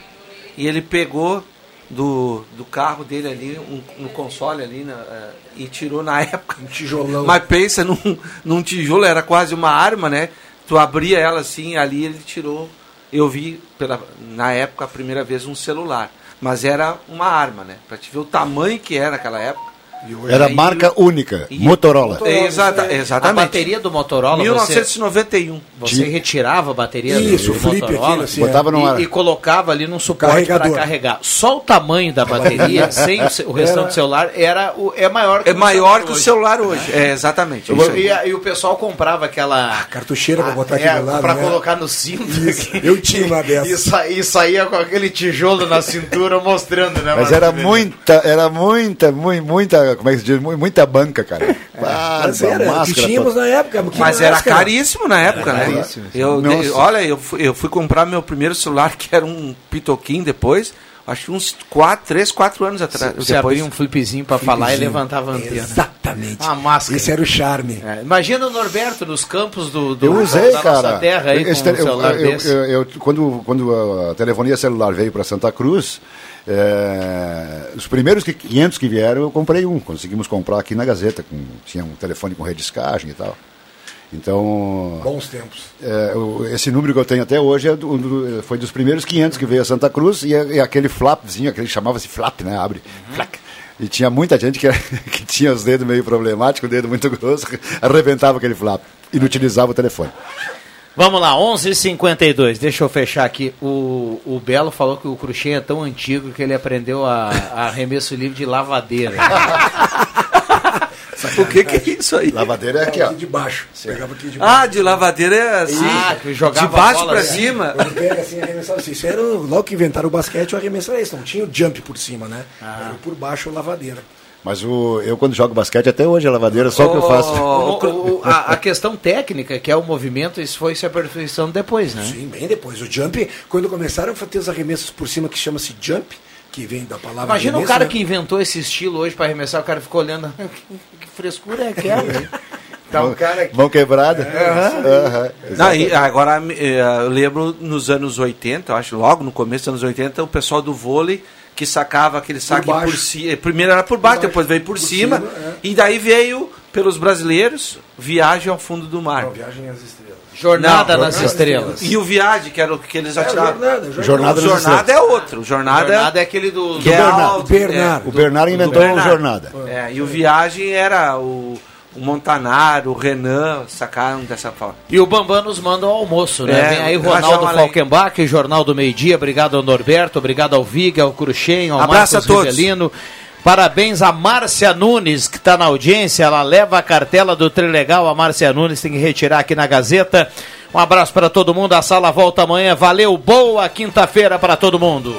e ele pegou do, do carro dele ali, um, no console ali, na, eh, e tirou na época. Um tijolão. Mas pensa num, num tijolo, era quase uma arma, né? Tu abria ela assim, ali ele tirou. Eu vi pela, na época a primeira vez um celular. Mas era uma arma, né? Pra te ver o tamanho que era naquela época. Era Aí- marca única, e- Motorola. É, exata- exatamente. A bateria do Motorola, 1991. Você, você retirava a bateria Isso, do, o do flip Motorola aquilo, assim, Botava e, numa- e colocava ali num suporte para carregar. Só o tamanho da bateria, sem o, o restante Era- do celular, era o, é maior que É maior que o celular hoje. É, exatamente. E, Isso aí. a- e o pessoal comprava aquela cartucheira para botar aqui é, do lado. pra né? colocar no cinto. Eu tinha uma dessas. E, sa- e saía com aquele tijolo na cintura mostrando, né? Mas era muita, era muita, mui- muita, como é que se diz? Mu- Muita banca, cara. Ah, Mas era, que tínhamos na época. Mas era máscara. caríssimo na época, Era né? caríssimo. Eu, de- olha, eu fui, eu fui comprar meu primeiro celular, que era um Pitoquim depois, acho que uns 4, 3, 4 anos atrás. Você depois. abria um flipzinho para falar e levantava a antena. Exatamente. Uma máscara. Esse era o charme. É, imagina o Norberto nos campos do, do Eu usei, da cara. nossa terra aí Esse com um eu- celular eu- desse. eu- eu- quando, quando a telefonia celular veio para Santa Cruz, é, os primeiros que- 500 que vieram, eu comprei um. Conseguimos comprar aqui na Gazeta. Com, tinha um telefone com rediscagem e tal. Então. Bons tempos. é, esse número que eu tenho até hoje é do- do- foi dos primeiros 500 que veio a Santa Cruz e, é- e aquele flapzinho, aquele chamava-se flap, né? Abre. Flac. E tinha muita gente que, que tinha os dedos meio problemáticos, o dedo muito grosso, arrebentava aquele flap e não utilizava o telefone. Vamos lá, 11h52. Deixa eu fechar aqui. O, o Belo falou que o crochê é tão antigo que ele aprendeu a, a arremesso livre de lavadeira. O que, que é isso aí? Lavadeira é aqui, ó. de baixo. Pegava aqui de baixo. Ah, de lavadeira é assim, Ah, jogava de baixo bola pra assim. cima. Quando pega assim, arremessava assim. Isso era o- logo que inventaram o basquete, o arremesso era isso. Não tinha o jump por cima, né? Era o por baixo a lavadeira. Mas o, eu, quando jogo basquete, até hoje a lavadeira, só que eu faço. O- o- o- a, a questão técnica, que é o movimento, isso foi se aperfeiçoando depois, né? Sim, bem depois. O jump, quando começaram a ter os arremessos por cima que chama-se jump, que vem da palavra Imagina o arremesso, cara né? que inventou esse estilo hoje para arremessar, o cara ficou olhando. que frescura é aquela? hein?" Tá um cara Mão quebrada. Aham. Não, e agora eh, eu lembro nos anos 80, eu acho, logo no começo dos anos 80, o pessoal do vôlei que sacava aquele saque por, baixo. cima. Primeiro era por baixo, depois veio por, cima. cima, é. E daí veio, pelos brasileiros, Viagem ao Fundo do Mar. Não, Viagem às Estrelas. Jornada Não, nas Estrelas. E o Viagem, que era o que eles É, atiravam. Jornada, Jornada. Jornada nas Jornada é outro. Jornada, Jornada é aquele do. é Bernardo. alto, Bernardo. é, O Bernardo do inventou o Bernardo. Jornada. É, e o Viagem era o, o Montanaro, o Renan, sacaram dessa forma. E o Bambam nos manda o almoço, né? É, Vem aí Ronaldo. Falkenbach, Jornal do Meio Dia. Obrigado ao Norberto, obrigado ao Viga, ao Cruxem, ao Abraço Marcos a todos. Rivelino. Parabéns a Márcia Nunes, que está na audiência. Ela leva a cartela do Trilegal. A Márcia Nunes tem que retirar aqui na Gazeta. Um abraço para todo mundo. A sala volta amanhã. Valeu, boa quinta-feira para todo mundo.